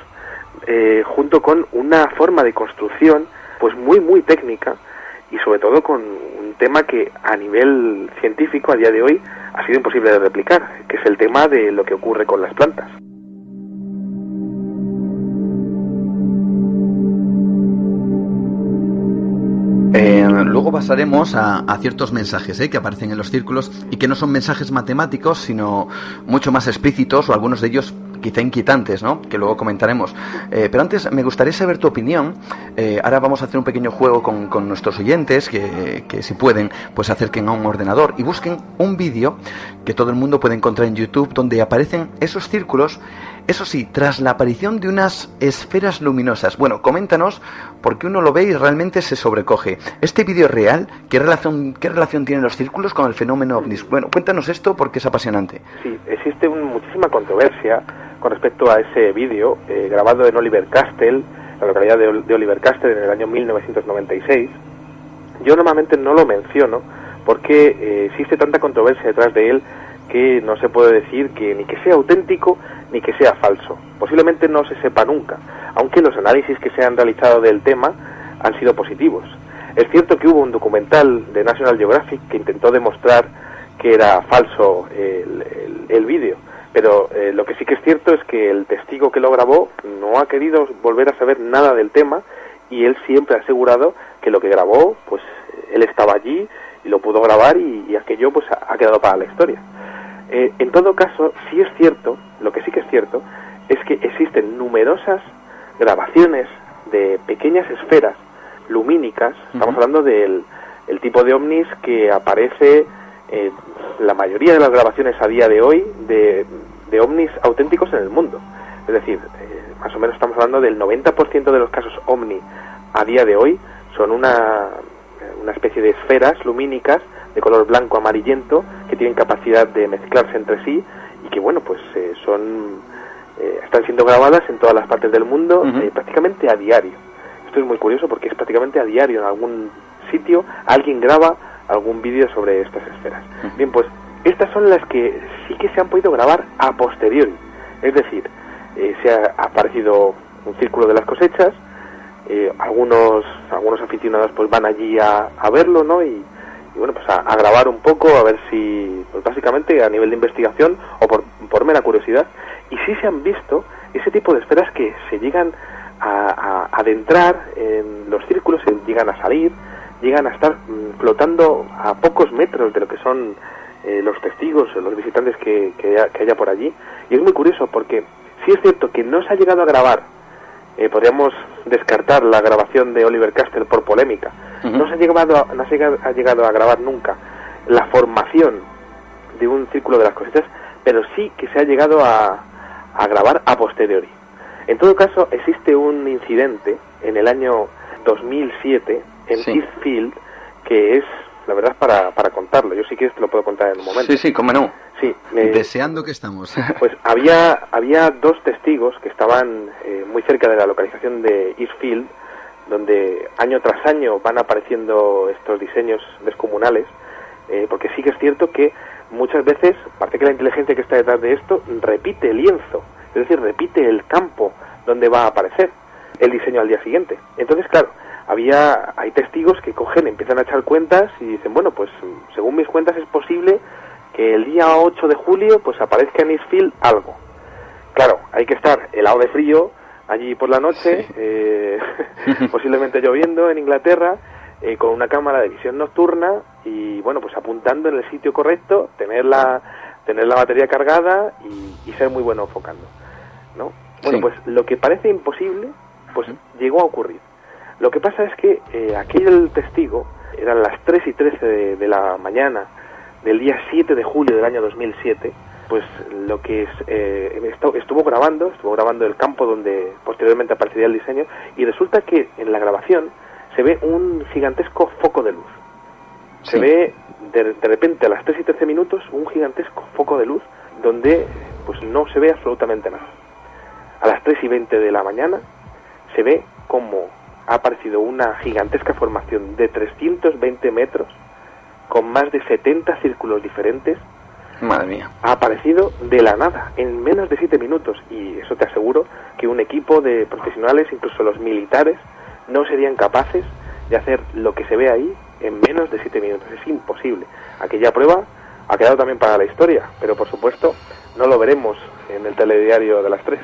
eh, junto con una forma de construcción pues muy muy técnica y sobre todo con un tema que a nivel científico a día de hoy ha sido imposible de replicar, que es el tema de lo que ocurre con las plantas. Eh, luego pasaremos a, ciertos mensajes eh, que aparecen en los círculos y que no son mensajes matemáticos, sino mucho más explícitos o algunos de ellos quizá inquietantes, ¿no? Que luego comentaremos. Eh, pero antes me gustaría saber tu opinión. Eh, ahora vamos a hacer un pequeño juego con, con nuestros oyentes que, que, si pueden, pues acerquen a un ordenador y busquen un vídeo que todo el mundo puede encontrar en YouTube donde aparecen esos círculos. Eso sí, tras la aparición de unas esferas luminosas. Bueno, coméntanos porque uno lo ve y realmente se sobrecoge. ¿Este vídeo es real? ¿Qué relación, ¿Qué relación tienen los círculos con el fenómeno ovnis? Bueno, cuéntanos esto porque es apasionante. Sí, existe muchísima controversia con respecto a ese vídeo eh, grabado en Oliver Castle, la localidad de, Oliver Castle en el año 1996. Yo normalmente no lo menciono porque eh, existe tanta controversia detrás de él que no se puede decir que ni que sea auténtico ni que sea falso. Posiblemente no se sepa nunca, aunque los análisis que se han realizado del tema han sido positivos. Es cierto que hubo un documental de National Geographic que intentó demostrar que era falso el, el vídeo, pero eh, lo que sí que es cierto es que el testigo que lo grabó no ha querido volver a saber nada del tema y él siempre ha asegurado que lo que grabó, pues él estaba allí y lo pudo grabar y, aquello pues ha, quedado para la historia. Eh, en todo caso, sí es cierto, lo que sí que es cierto, es que existen numerosas grabaciones de pequeñas esferas lumínicas, estamos hablando del el tipo de ovnis que aparece eh, la mayoría de las grabaciones a día de hoy de, de ovnis auténticos en el mundo. Es decir, eh, más o menos estamos hablando del 90% de los casos ovni a día de hoy son una, una especie de esferas lumínicas de color blanco amarillento que tienen capacidad de mezclarse entre sí y que bueno pues eh, son están siendo grabadas en todas las partes del mundo prácticamente a diario esto es muy curioso porque es prácticamente a diario en algún sitio alguien graba algún vídeo sobre estas esferas. Bien, pues estas son las que sí que se han podido grabar a posteriori. Es decir, eh, se ha aparecido un círculo de las cosechas, eh, algunos algunos aficionados pues van allí a, verlo, ¿no? Y, bueno, pues a, grabar un poco, a ver si, pues básicamente a nivel de investigación o por, por mera curiosidad. Y sí se han visto ese tipo de esferas que se llegan a, adentrar en los círculos, se llegan a salir, llegan a estar mm, flotando a pocos metros de lo que son eh, los testigos, los visitantes que, que, haya, por allí. Y es muy curioso porque sí es cierto que no se ha llegado a grabar, eh, podríamos descartar la grabación de Oliver Castle por polémica, no, se ha llegado a, no se ha llegado a grabar nunca la formación de un círculo de las cosechas, pero sí que se ha llegado a, a grabar a posteriori. En todo caso, existe un incidente en el año 2007 en Eastfield, que es, la verdad, para, para contarlo. Yo sí que te lo puedo contar en un momento. Sí, sí, cómo no. Sí. Deseando que estamos. pues había, había dos testigos que estaban eh, muy cerca de la localización de Eastfield, donde año tras año van apareciendo estos diseños descomunales, eh, porque sí que es cierto que muchas veces parece que la inteligencia que está detrás de esto repite el lienzo, es decir, repite el campo donde va a aparecer el diseño al día siguiente. Entonces, claro, había hay testigos que cogen, empiezan a echar cuentas y dicen, bueno, pues según mis cuentas es posible que el día 8 de julio pues aparezca en Eastfield algo. Claro, hay que estar helado de frío allí por la noche, eh, posiblemente lloviendo en Inglaterra, eh, con una cámara de visión nocturna y bueno, pues apuntando en el sitio correcto, tener la, tener la batería cargada y, ser muy bueno enfocando. ¿no? Bueno, pues lo que parece imposible, pues llegó a ocurrir. Lo que pasa es que eh, aquel testigo, eran las 3 y 13 de, la mañana del día 7 de julio del año 2007, pues lo que es, eh, estuvo grabando, estuvo grabando el campo donde posteriormente aparecería el diseño, y resulta que en la grabación se ve un gigantesco foco de luz. Se ve de, de, repente a las 3 y 13 minutos un gigantesco foco de luz donde pues no se ve absolutamente nada. a las 3 y 20 de la mañana, se ve como ha aparecido una gigantesca formación de 320 metros con más de 70 círculos diferentes. Madre mía. Ha aparecido de la nada, en menos de 7 minutos. Y eso te aseguro que un equipo de profesionales, incluso los militares, no serían capaces de hacer lo que se ve ahí en menos de 7 minutos. Es imposible. Aquella prueba ha quedado también para la historia, pero por supuesto no lo veremos en el telediario de las 3.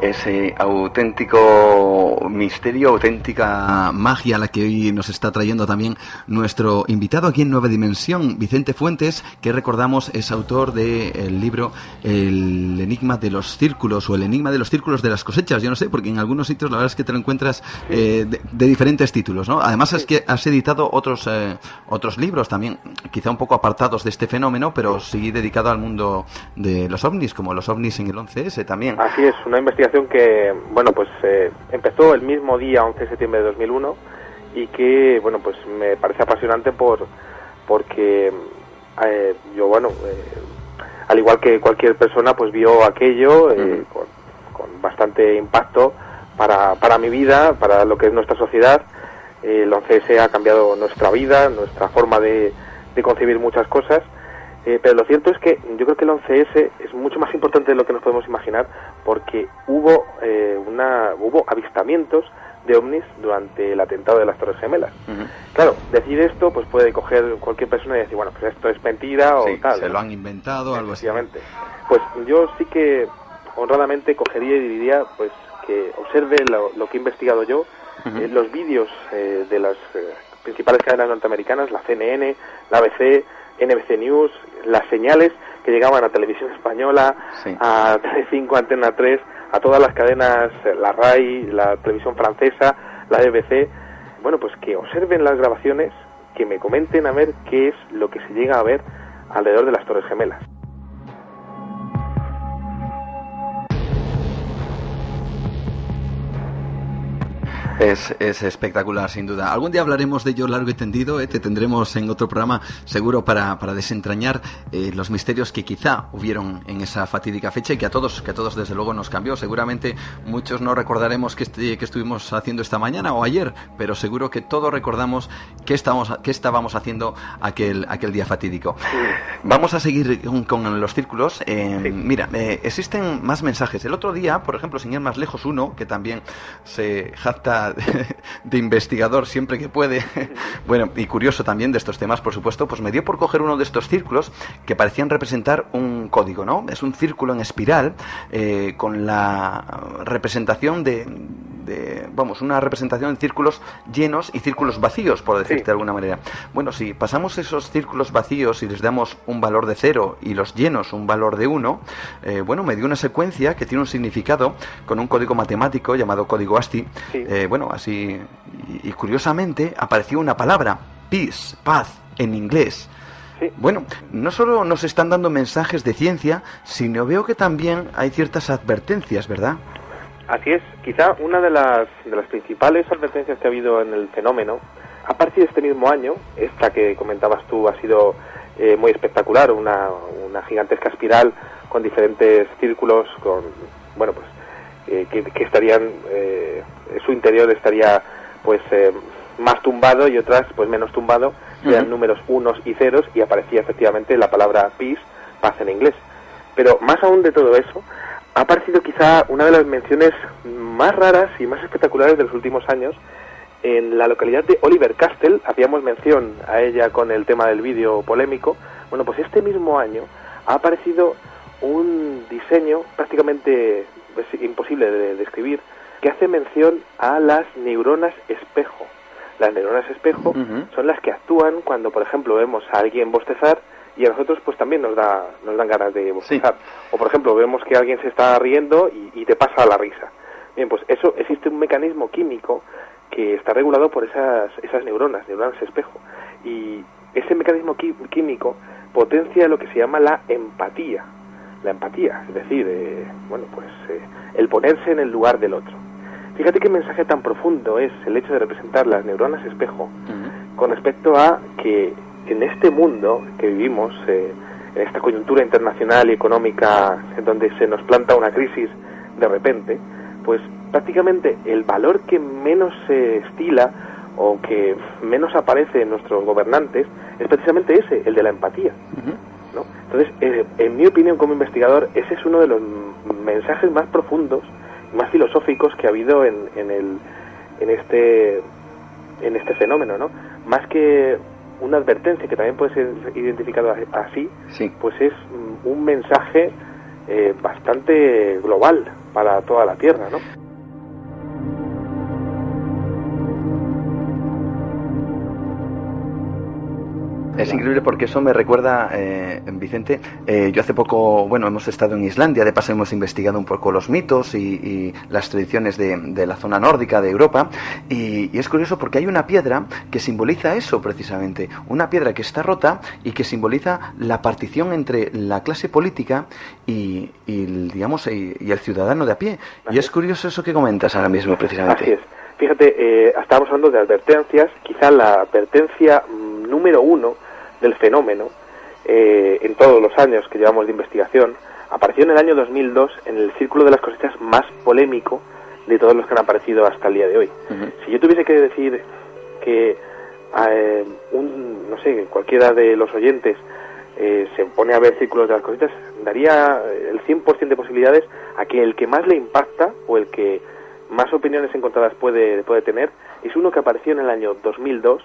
Ese auténtico misterio, auténtica magia la que hoy nos está trayendo también nuestro invitado aquí en Nueva Dimensión, Vicente Fuentes, que recordamos es autor del libro El enigma de los círculos o el enigma de los círculos de las cosechas. Yo no sé, porque en algunos sitios la verdad es que te lo encuentras eh, de, diferentes títulos, ¿no? Además es que has editado otros eh, otros libros también, quizá un poco apartados de este fenómeno, pero sí dedicado al mundo de los ovnis, como los ovnis en el 11S también. Así es, una investigación que, bueno, pues eh, empezó el mismo día, 11 de septiembre de 2001, y que, bueno, pues me parece apasionante por porque eh, yo, bueno, eh, al igual que cualquier persona, pues vio aquello con, con, bastante impacto para, para mi vida, para lo que es nuestra sociedad. el 11S ha cambiado nuestra vida, nuestra forma de, de concebir muchas cosas eh, pero lo cierto es que yo creo que el 11S es mucho más importante de lo que nos podemos imaginar porque hubo, eh, una, hubo avistamientos de ovnis durante el atentado de las Torres Gemelas. Claro, decir esto pues puede coger cualquier persona y decir, bueno, pues esto es mentira o tal. Se lo han inventado, algo así. Pues yo sí que honradamente cogería y diría pues que observe lo, que he investigado yo, eh, los vídeos de las principales cadenas norteamericanas, la CNN, la ABC, NBC News, las señales que llegaban a Televisión Española, a Telecinco, Antena 3, a todas las cadenas, la RAI, la televisión francesa, la BBC, bueno, pues que observen las grabaciones, que me comenten a ver qué es lo que se llega a ver alrededor de las Torres Gemelas. Es, es, espectacular, sin duda. Algún día hablaremos de ello largo y tendido, ¿eh? te tendremos en otro programa seguro para, para desentrañar eh, los misterios que quizá hubieron en esa fatídica fecha y que a todos, que a todos desde luego nos cambió. Seguramente muchos no recordaremos qué, este, que estuvimos haciendo esta mañana o ayer, pero seguro que todos recordamos qué estábamos, qué estábamos haciendo aquel, aquel día fatídico. Vamos a seguir con, los círculos. Eh, mira, existen más mensajes. El otro día, por ejemplo, sin ir más lejos, uno que también se jacta de, investigador siempre que puede, bueno, y curioso también de estos temas, por supuesto, pues me dio por coger uno de estos círculos que parecían representar un código, ¿no? Es un círculo en espiral eh, con la representación de, vamos, una representación de círculos llenos y círculos vacíos, por decirte de alguna manera. Bueno, si pasamos esos círculos vacíos y les damos un valor de cero y los llenos un valor de uno, eh, bueno, me dio una secuencia que tiene un significado con un código matemático llamado código ASCII. Eh, bueno, así, y, curiosamente apareció una palabra, peace, paz, en inglés. Bueno, no solo nos están dando mensajes de ciencia, sino veo que también hay ciertas advertencias, ¿verdad? Así es, quizá una de las, de las principales advertencias que ha habido en el fenómeno, a partir de este mismo año, esta que comentabas tú ha sido eh, muy espectacular, una, una gigantesca espiral con diferentes círculos, con, bueno, pues, eh, que, estarían, eh, su interior estaría, pues, más tumbado y otras, pues, menos tumbado, sean números unos y ceros, y aparecía efectivamente la palabra peace, paz en inglés. Pero más aún de todo eso, ha aparecido quizá una de las menciones más raras y más espectaculares de los últimos años. En la localidad de Oliver Castle, hacíamos mención a ella con el tema del vídeo polémico, bueno, pues este mismo año ha aparecido un diseño prácticamente pues, imposible de describir que hace mención a las neuronas espejo. Las neuronas espejo son las que actúan cuando, por ejemplo, vemos a alguien bostezar y a nosotros pues también nos da nos dan ganas de bostezar. O por ejemplo, vemos que alguien se está riendo y, te pasa la risa. Bien, pues eso existe un mecanismo químico que está regulado por esas esas neuronas, neuronas espejo. Y ese mecanismo químico potencia lo que se llama la empatía. La empatía, es decir, eh, bueno, pues eh, el ponerse en el lugar del otro. Fíjate qué mensaje tan profundo es el hecho de representar las neuronas espejo con respecto a que en este mundo que vivimos, eh, en esta coyuntura internacional y económica en donde se nos planta una crisis de repente, pues prácticamente el valor que menos se estila o que menos aparece en nuestros gobernantes es precisamente ese, el de la empatía. ¿No? Entonces, en mi opinión como investigador, ese es uno de los mensajes más profundos y más filosóficos que ha habido en, en, el, en, este, en este fenómeno. ¿no? Más que una advertencia que también puede ser identificado así, pues es un mensaje eh, bastante global para toda la Tierra, ¿no? Es increíble porque eso me recuerda, eh, Vicente, eh, yo hace poco, bueno, hemos estado en Islandia, de paso hemos investigado un poco los mitos y, las tradiciones de, la zona nórdica de Europa, y, es curioso porque hay una piedra que simboliza eso precisamente, una piedra que está rota y que simboliza la partición entre la clase política y, digamos, y, el ciudadano de a pie. y es curioso eso que comentas ahora mismo precisamente. Así es. Fíjate, eh, estábamos hablando de advertencias, quizá la advertencia mm, número uno del fenómeno eh, en todos los años que llevamos de investigación, apareció en el año 2002 en el círculo de las cosechas más polémico de todos los que han aparecido hasta el día de hoy. Si yo tuviese que decir que eh, un, no sé, cualquiera de los oyentes eh, se pone a ver círculos de las cosechas, daría el 100% de posibilidades a que el que más le impacta o el que más opiniones encontradas puede, puede tener es uno que apareció en el año 2002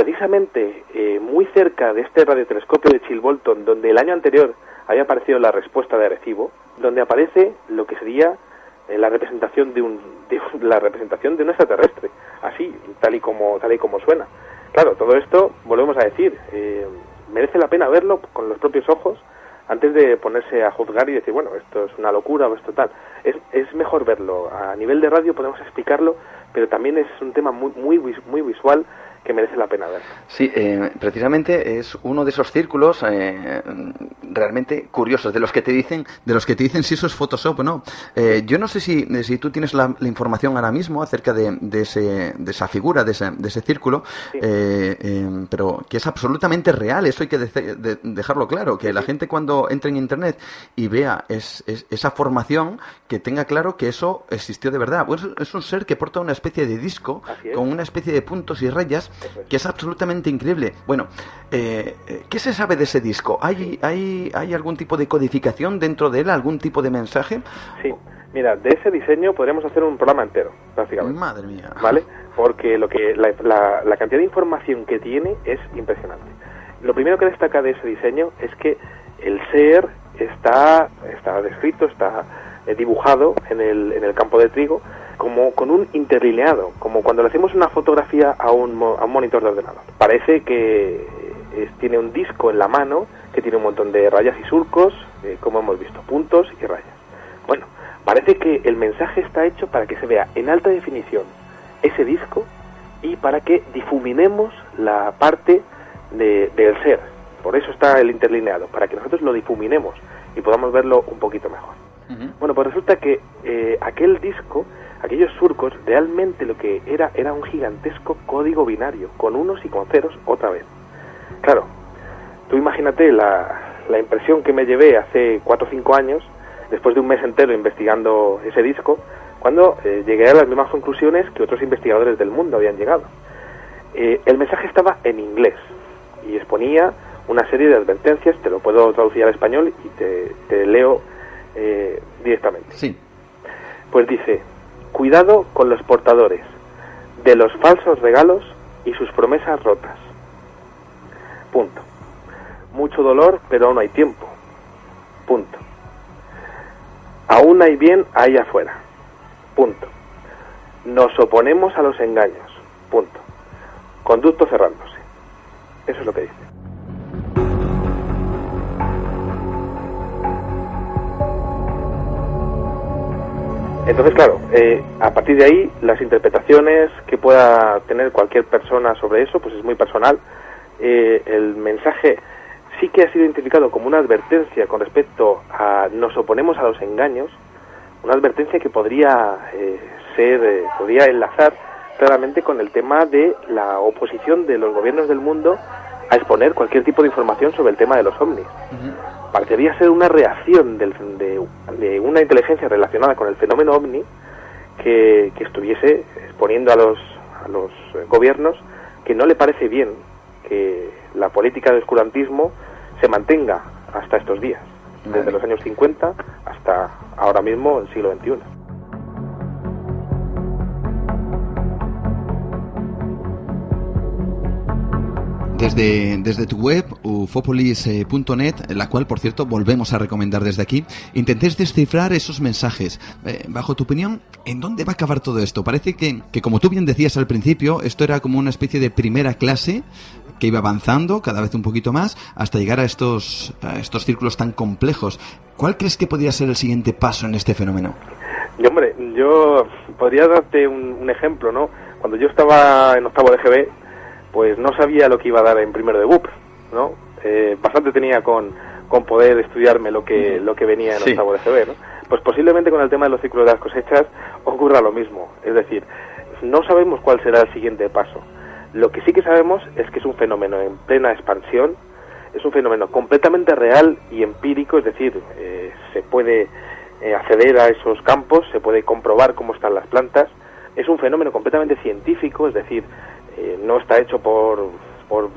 precisamente eh, muy cerca de este radiotelescopio de Chilbolton, donde el año anterior había aparecido la respuesta de Arecibo, donde aparece lo que sería eh, la representación de un, la representación de un extraterrestre, así tal y como tal y como suena. Claro, todo esto volvemos a decir eh, merece la pena verlo con los propios ojos antes de ponerse a juzgar y decir bueno esto es una locura o esto tal. Es, es mejor verlo a nivel de radio podemos explicarlo, pero también es un tema muy muy muy visual que merece la pena ver. Sí, eh, precisamente es uno de esos círculos eh, realmente curiosos, de los que te dicen, de los que te dicen si eso es Photoshop o no. Eh, yo no sé si, si tú tienes la, información ahora mismo acerca de, de, ese, de esa figura, de ese, de ese círculo, pero que es absolutamente real, eso hay que dejarlo claro, que la gente cuando entre en Internet y vea es, esa formación, que tenga claro que eso existió de verdad. Pues es un ser que porta una especie de disco con una especie de puntos y rayas que es absolutamente increíble. Bueno, eh, ¿qué se sabe de ese disco? ¿Hay, hay, ¿Hay algún tipo de codificación dentro de él, algún tipo de mensaje? Sí, mira, de ese diseño podríamos hacer un programa entero, prácticamente. Madre mía. ¿Vale? Porque lo que la, la, cantidad de información que tiene es impresionante. Lo primero que destaca de ese diseño es que el ser está, está descrito, está eh, dibujado en el, en el campo de trigo como con un interlineado, como cuando le hacemos una fotografía a un, a un monitor de ordenador. Parece que tiene un disco en la mano que tiene un montón de rayas y surcos, eh, como hemos visto, puntos y rayas. Bueno, parece que el mensaje está hecho para que se vea en alta definición ese disco y para que difuminemos la parte del ser. Por eso está el interlineado, para que nosotros lo difuminemos y podamos verlo un poquito mejor. Bueno, pues resulta que eh, aquel disco aquellos surcos realmente lo que era era un gigantesco código binario, con unos y con ceros otra vez. Claro, tú imagínate la, la impresión que me llevé hace cuatro o cinco años, después de un mes entero investigando ese disco, cuando eh, llegué a las mismas conclusiones que otros investigadores del mundo habían llegado. Eh, el mensaje estaba en inglés y exponía una serie de advertencias, te lo puedo traducir al español y te, te leo eh, directamente. Sí. Pues dice, Cuidado con los portadores de los falsos regalos y sus promesas rotas. Punto. Mucho dolor, pero aún hay tiempo. Punto. Aún hay bien ahí afuera. Punto. Nos oponemos a los engaños. Punto. Conducto cerrándose. Eso es lo que dice. Entonces, claro, eh, a partir de ahí, las interpretaciones que pueda tener cualquier persona sobre eso, pues es muy personal. Eh, el mensaje sí que ha sido identificado como una advertencia con respecto a nos oponemos a los engaños, una advertencia que podría eh, ser, podría enlazar claramente con el tema de la oposición de los gobiernos del mundo a exponer cualquier tipo de información sobre el tema de los ovnis. Parecería ser una reacción de, de, una inteligencia relacionada con el fenómeno ovni que, que estuviese exponiendo a los, a los gobiernos que no le parece bien que la política de oscurantismo se mantenga hasta estos días, desde los años 50 hasta ahora mismo, el siglo XXI. Desde, desde tu web, ufopolis.net, la cual, por cierto, volvemos a recomendar desde aquí, intentéis descifrar esos mensajes. Eh, bajo tu opinión, ¿en dónde va a acabar todo esto? Parece que, que, como tú bien decías al principio, esto era como una especie de primera clase que iba avanzando cada vez un poquito más hasta llegar a estos, estos círculos tan complejos. ¿Cuál crees que podría ser el siguiente paso en este fenómeno? Yo, hombre, yo podría darte un, un ejemplo, ¿no? Cuando yo estaba en octavo de GB, pues no sabía lo que iba a dar en primero de BUP, ¿no? Eh, bastante tenía con, con poder estudiarme lo que, lo que venía en octavo de GB, ¿no? Pues posiblemente con el tema de los ciclos de las cosechas ocurra lo mismo. Es decir, no sabemos cuál será el siguiente paso. Lo que sí que sabemos es que es un fenómeno en plena expansión, es un fenómeno completamente real y empírico, es decir, eh, se puede eh, acceder a esos campos, se puede comprobar cómo están las plantas, es un fenómeno completamente científico, es decir, eh, no está hecho por, por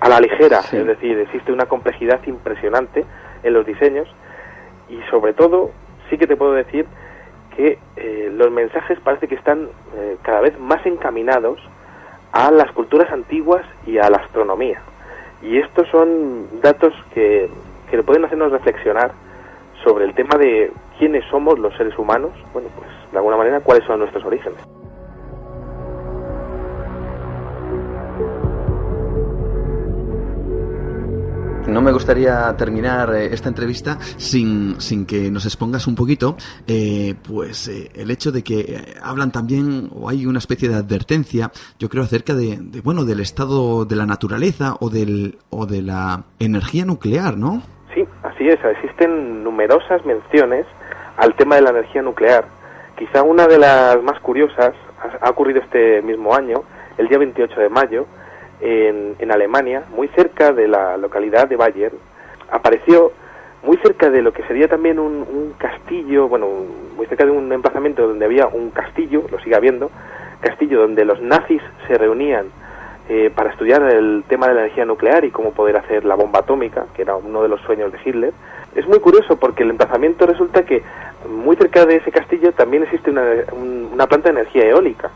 a, la ligera, es decir, existe una complejidad impresionante en los diseños y sobre todo sí que te puedo decir que eh, los mensajes parece que están eh, cada vez más encaminados a las culturas antiguas y a la astronomía. Y estos son datos que, que pueden hacernos reflexionar sobre el tema de quiénes somos los seres humanos, bueno, pues de alguna manera cuáles son nuestros orígenes. No me gustaría terminar eh, esta entrevista sin, sin, que nos expongas un poquito, eh, pues eh, el hecho de que hablan también, o hay una especie de advertencia, yo creo, acerca de, bueno, del estado de la naturaleza o, del, o de la energía nuclear, ¿no? Sí, así es. Existen numerosas menciones al tema de la energía nuclear. Quizá una de las más curiosas ha ocurrido este mismo año, el día 28 de mayo, en, Alemania, muy cerca de la localidad de Bayern, apareció muy cerca de lo que sería también un, castillo, bueno, muy cerca de un emplazamiento donde había un castillo, lo sigue habiendo, castillo donde los nazis se reunían eh, para estudiar el tema de la energía nuclear y cómo poder hacer la bomba atómica, que era uno de los sueños de Hitler. Es muy curioso porque el emplazamiento resulta que muy cerca de ese castillo también existe una planta de energía eólica.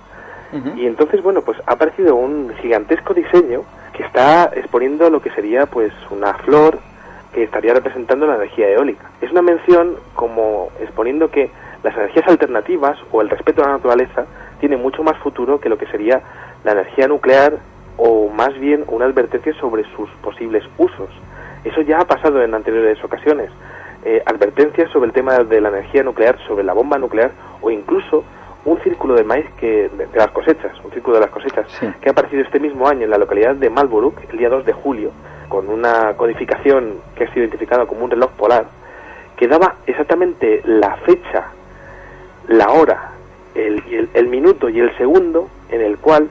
Y entonces, bueno, pues ha aparecido un gigantesco diseño que está exponiendo lo que sería pues una flor que estaría representando la energía eólica. Es una mención como exponiendo que las energías alternativas o el respeto a la naturaleza tiene mucho más futuro que lo que sería la energía nuclear o más bien una advertencia sobre sus posibles usos. Eso ya ha pasado en anteriores ocasiones. Eh, advertencias sobre el tema de la energía nuclear, sobre la bomba nuclear o incluso un círculo de maíz que de, las cosechas, un círculo de las cosechas, que ha aparecido este mismo año en la localidad de Malburg, el día 2 de julio, con una codificación que ha sido identificada como un reloj polar, que daba exactamente la fecha, la hora, el, el, minuto y el segundo en el cual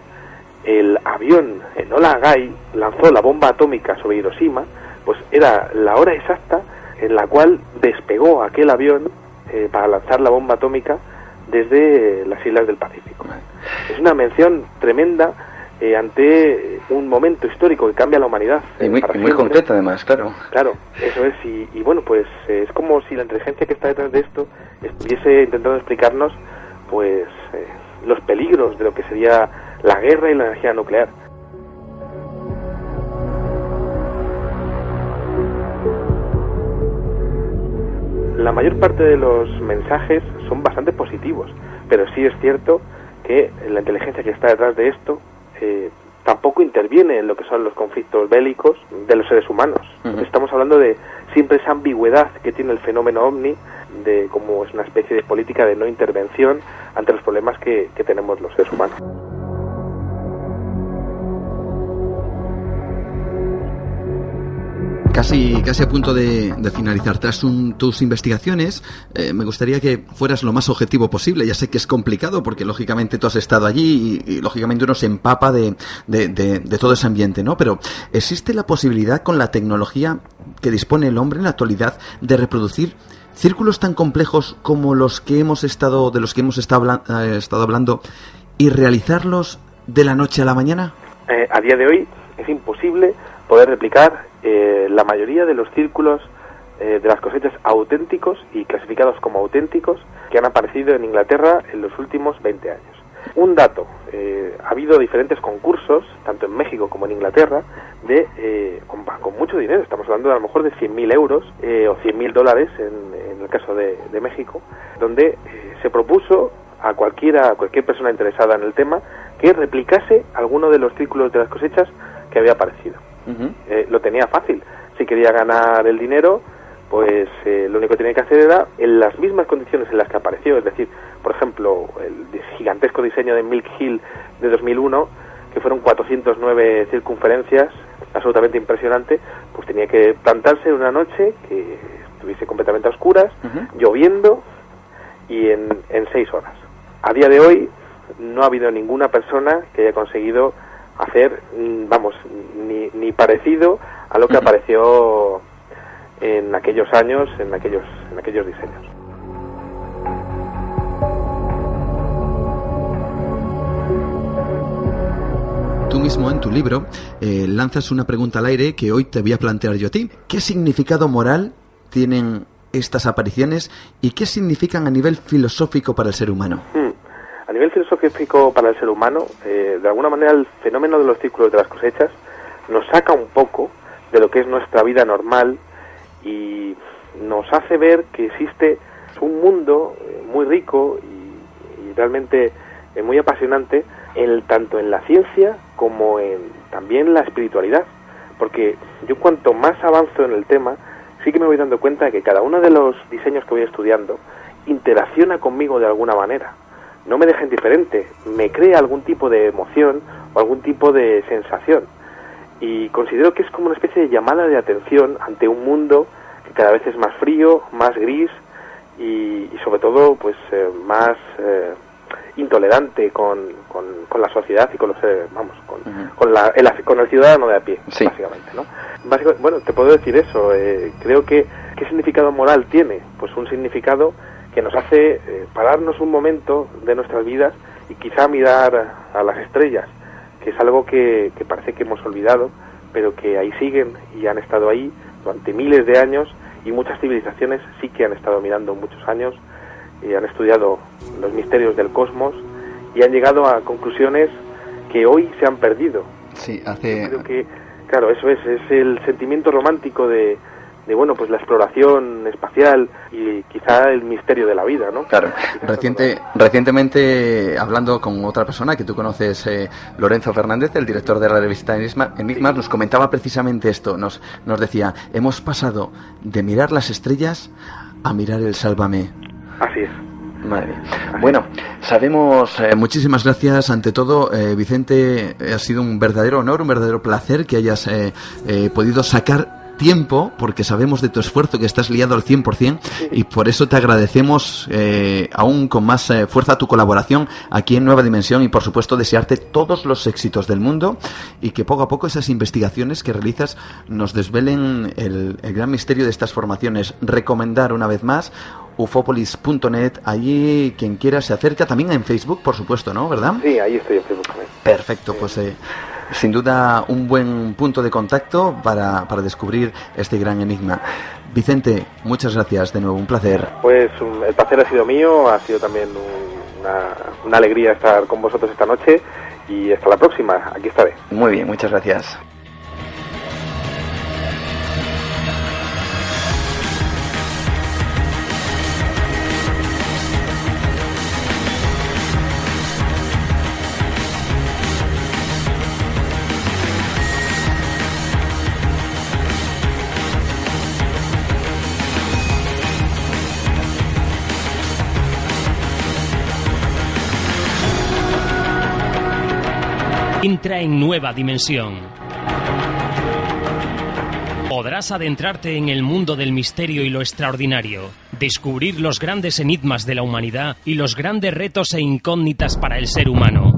el avión Enola Gay lanzó la bomba atómica sobre Hiroshima, pues era la hora exacta en la cual despegó aquel avión eh, para lanzar la bomba atómica desde las islas del Pacífico. Es una mención tremenda eh, ante un momento histórico que cambia la humanidad. Y muy, muy concreta además, claro. Claro, eso es. Y, bueno, pues es como si la inteligencia que está detrás de esto estuviese intentando explicarnos pues eh, los peligros de lo que sería la guerra y la energía nuclear. La mayor parte de los mensajes son bastante positivos, pero sí es cierto que la inteligencia que está detrás de esto eh, tampoco interviene en lo que son los conflictos bélicos de los seres humanos. Estamos hablando de siempre esa ambigüedad que tiene el fenómeno ovni, de cómo es una especie de política de no intervención ante los problemas que tenemos los seres humanos. Casi, casi a punto de, finalizar. Tras tus investigaciones, eh, me gustaría que fueras lo más objetivo posible. Ya sé que es complicado porque, lógicamente, tú has estado allí y, lógicamente, uno se empapa de, de, todo ese ambiente, ¿no? Pero, ¿existe la posibilidad con la tecnología que dispone el hombre en la actualidad de reproducir círculos tan complejos como los que hemos estado, de los que hemos estado, eh, estado hablando y realizarlos de la noche a la mañana? Eh, a día de hoy es imposible poder replicar eh, la mayoría de los círculos eh, de las cosechas auténticos y clasificados como auténticos que han aparecido en Inglaterra en los últimos 20 años. Un dato, eh, ha habido diferentes concursos, tanto en México como en Inglaterra, de con, mucho dinero, estamos hablando de a lo mejor de 100.000 euros o 100.000 dólares en, el caso de, México, donde se propuso a cualquiera, a cualquier persona interesada en el tema que replicase alguno de los círculos de las cosechas que había aparecido. Eh, lo tenía fácil. Si quería ganar el dinero, pues eh, lo único que tenía que hacer era en las mismas condiciones en las que apareció, es decir, por ejemplo, el gigantesco diseño de Milk Hill de 2001, que fueron 409 circunferencias, absolutamente impresionante, pues tenía que plantarse una noche que estuviese completamente a oscuras, lloviendo y en, en seis horas. A día de hoy no ha habido ninguna persona que haya conseguido hacer, mm, vamos, ni, ni parecido a lo que apareció en aquellos años, en aquellos, en aquellos diseños. Tú mismo en tu libro eh, lanzas una pregunta al aire que hoy te voy a plantear yo a ti. ¿Qué significado moral tienen estas apariciones y qué significan a nivel filosófico para el ser humano? Hmm. A nivel filosófico para el ser humano, eh, de alguna manera el fenómeno de los círculos de las cosechas nos saca un poco de lo que es nuestra vida normal y nos hace ver que existe un mundo eh, muy rico y, realmente eh, muy apasionante en, tanto en la ciencia como en también la espiritualidad. Porque yo cuanto más avanzo en el tema sí que me voy dando cuenta que cada uno de los diseños que voy estudiando interacciona conmigo de alguna manera no me deja indiferente, me crea algún tipo de emoción o algún tipo de sensación. Y considero que es como una especie de llamada de atención ante un mundo que cada vez es más frío, más gris y, sobre todo pues eh, más eh, intolerante con, con, la sociedad y con los eh, vamos con, con, la, el, con el ciudadano de a pie básicamente no bueno te puedo decir eso creo que qué significado moral tiene pues un significado que nos hace eh, pararnos un momento de nuestras vidas y quizá mirar a las estrellas, que es algo que, parece que hemos olvidado, pero que ahí siguen y han estado ahí durante miles de años y muchas civilizaciones sí que han estado mirando muchos años y han estudiado los misterios del cosmos y han llegado a conclusiones que hoy se han perdido. Sí, hace... creo que, claro, eso es, es el sentimiento romántico de, de bueno pues la exploración espacial y quizá el misterio de la vida no claro. Reciente recientemente hablando con otra persona que tú conoces eh, Lorenzo Fernández el director de la revista Enigmas nos comentaba precisamente esto nos nos decía hemos pasado de mirar las estrellas a mirar el sálvame así es. Madre Bueno, sabemos, eh, muchísimas gracias ante todo, eh, Vicente, ha sido un verdadero honor, un verdadero placer que hayas podido sacar tiempo, porque sabemos de tu esfuerzo que estás liado al 100% y por eso te agradecemos eh, aún con más eh, fuerza tu colaboración aquí en Nueva Dimensión y por supuesto desearte todos los éxitos del mundo y que poco a poco esas investigaciones que realizas nos desvelen el, gran misterio de estas formaciones. Recomendar una vez más ufopolis.net, allí quien quiera se acerca, también en Facebook, por supuesto, ¿no? ¿Verdad? Sí, ahí estoy en Facebook Perfecto, pues eh, sin duda un buen punto de contacto para, para descubrir este gran enigma. Vicente, muchas gracias de nuevo, un placer. Pues el placer ha sido mío, ha sido también una, una alegría estar con vosotros esta noche y hasta la próxima, aquí estaré. Muy bien, muchas gracias. Entra en nueva dimensión. Podrás adentrarte en el mundo del misterio y lo extraordinario, descubrir los grandes enigmas de la humanidad y los grandes retos e incógnitas para el ser humano.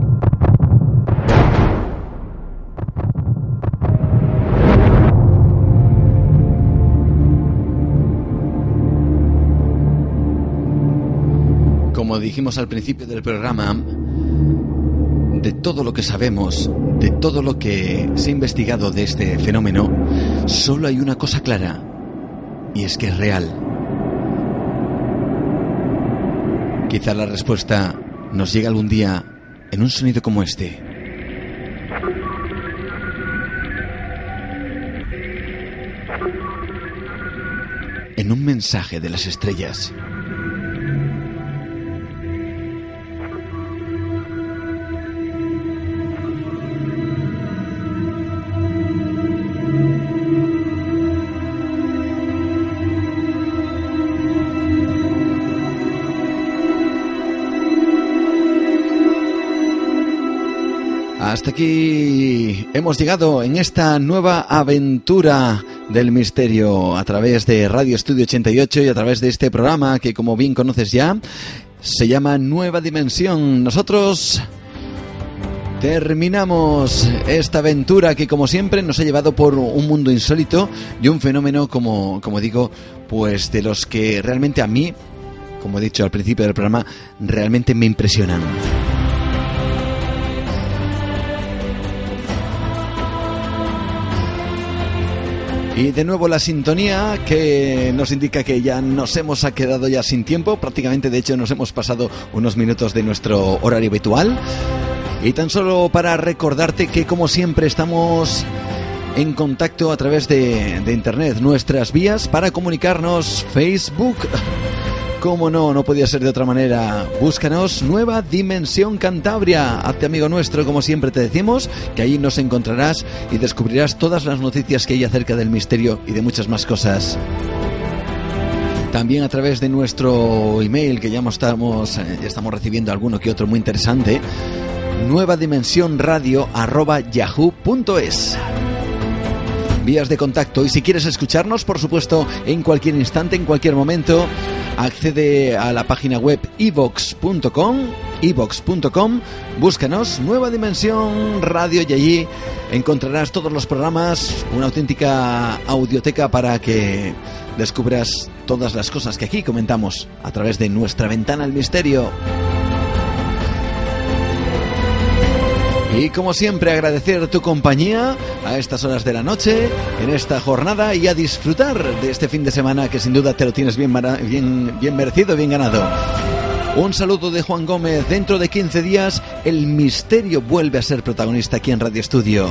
Como dijimos al principio del programa, de todo lo que sabemos, de todo lo que se ha investigado de este fenómeno, solo hay una cosa clara, y es que es real. Quizá la respuesta nos llegue algún día en un sonido como este. En un mensaje de las estrellas. Hasta aquí hemos llegado en esta nueva aventura del misterio a través de Radio Estudio 88 y a través de este programa que como bien conoces ya se llama Nueva Dimensión. Nosotros terminamos esta aventura que como siempre nos ha llevado por un mundo insólito y un fenómeno como, como digo, pues de los que realmente a mí, como he dicho al principio del programa, realmente me impresionan. Y de nuevo la sintonía que nos indica que ya nos hemos quedado ya sin tiempo, prácticamente de hecho nos hemos pasado unos minutos de nuestro horario habitual. Y tan solo para recordarte que como siempre estamos en contacto a través de, de internet, nuestras vías para comunicarnos, Facebook, como no, no podía ser de otra manera. Búscanos Nueva Dimensión Cantabria. Hazte amigo nuestro, como siempre te decimos, que ahí nos encontrarás y descubrirás todas las noticias que hay acerca del misterio y de muchas más cosas. También a través de nuestro email, que ya estamos, eh, ya estamos recibiendo alguno que otro muy interesante, nueva dimensión radio arroba yahoo.es vías de contacto y si quieres escucharnos, por supuesto, en cualquier instante, en cualquier momento, accede a la página web evox.com, evox.com, búscanos Nueva Dimensión Radio y allí encontrarás todos los programas, una auténtica audioteca para que descubras todas las cosas que aquí comentamos a través de nuestra ventana al misterio. Y como siempre agradecer tu compañía a estas horas de la noche, en esta jornada y a disfrutar de este fin de semana que sin duda te lo tienes bien, bien, bien merecido, bien ganado. Un saludo de Juan Gómez. Dentro de 15 días, el misterio vuelve a ser protagonista aquí en Radio Estudio.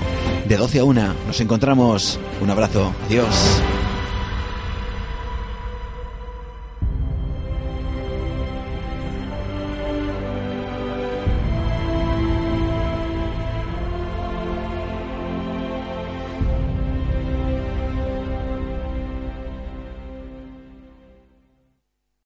De 12 a 1 nos encontramos. Un abrazo. Adiós.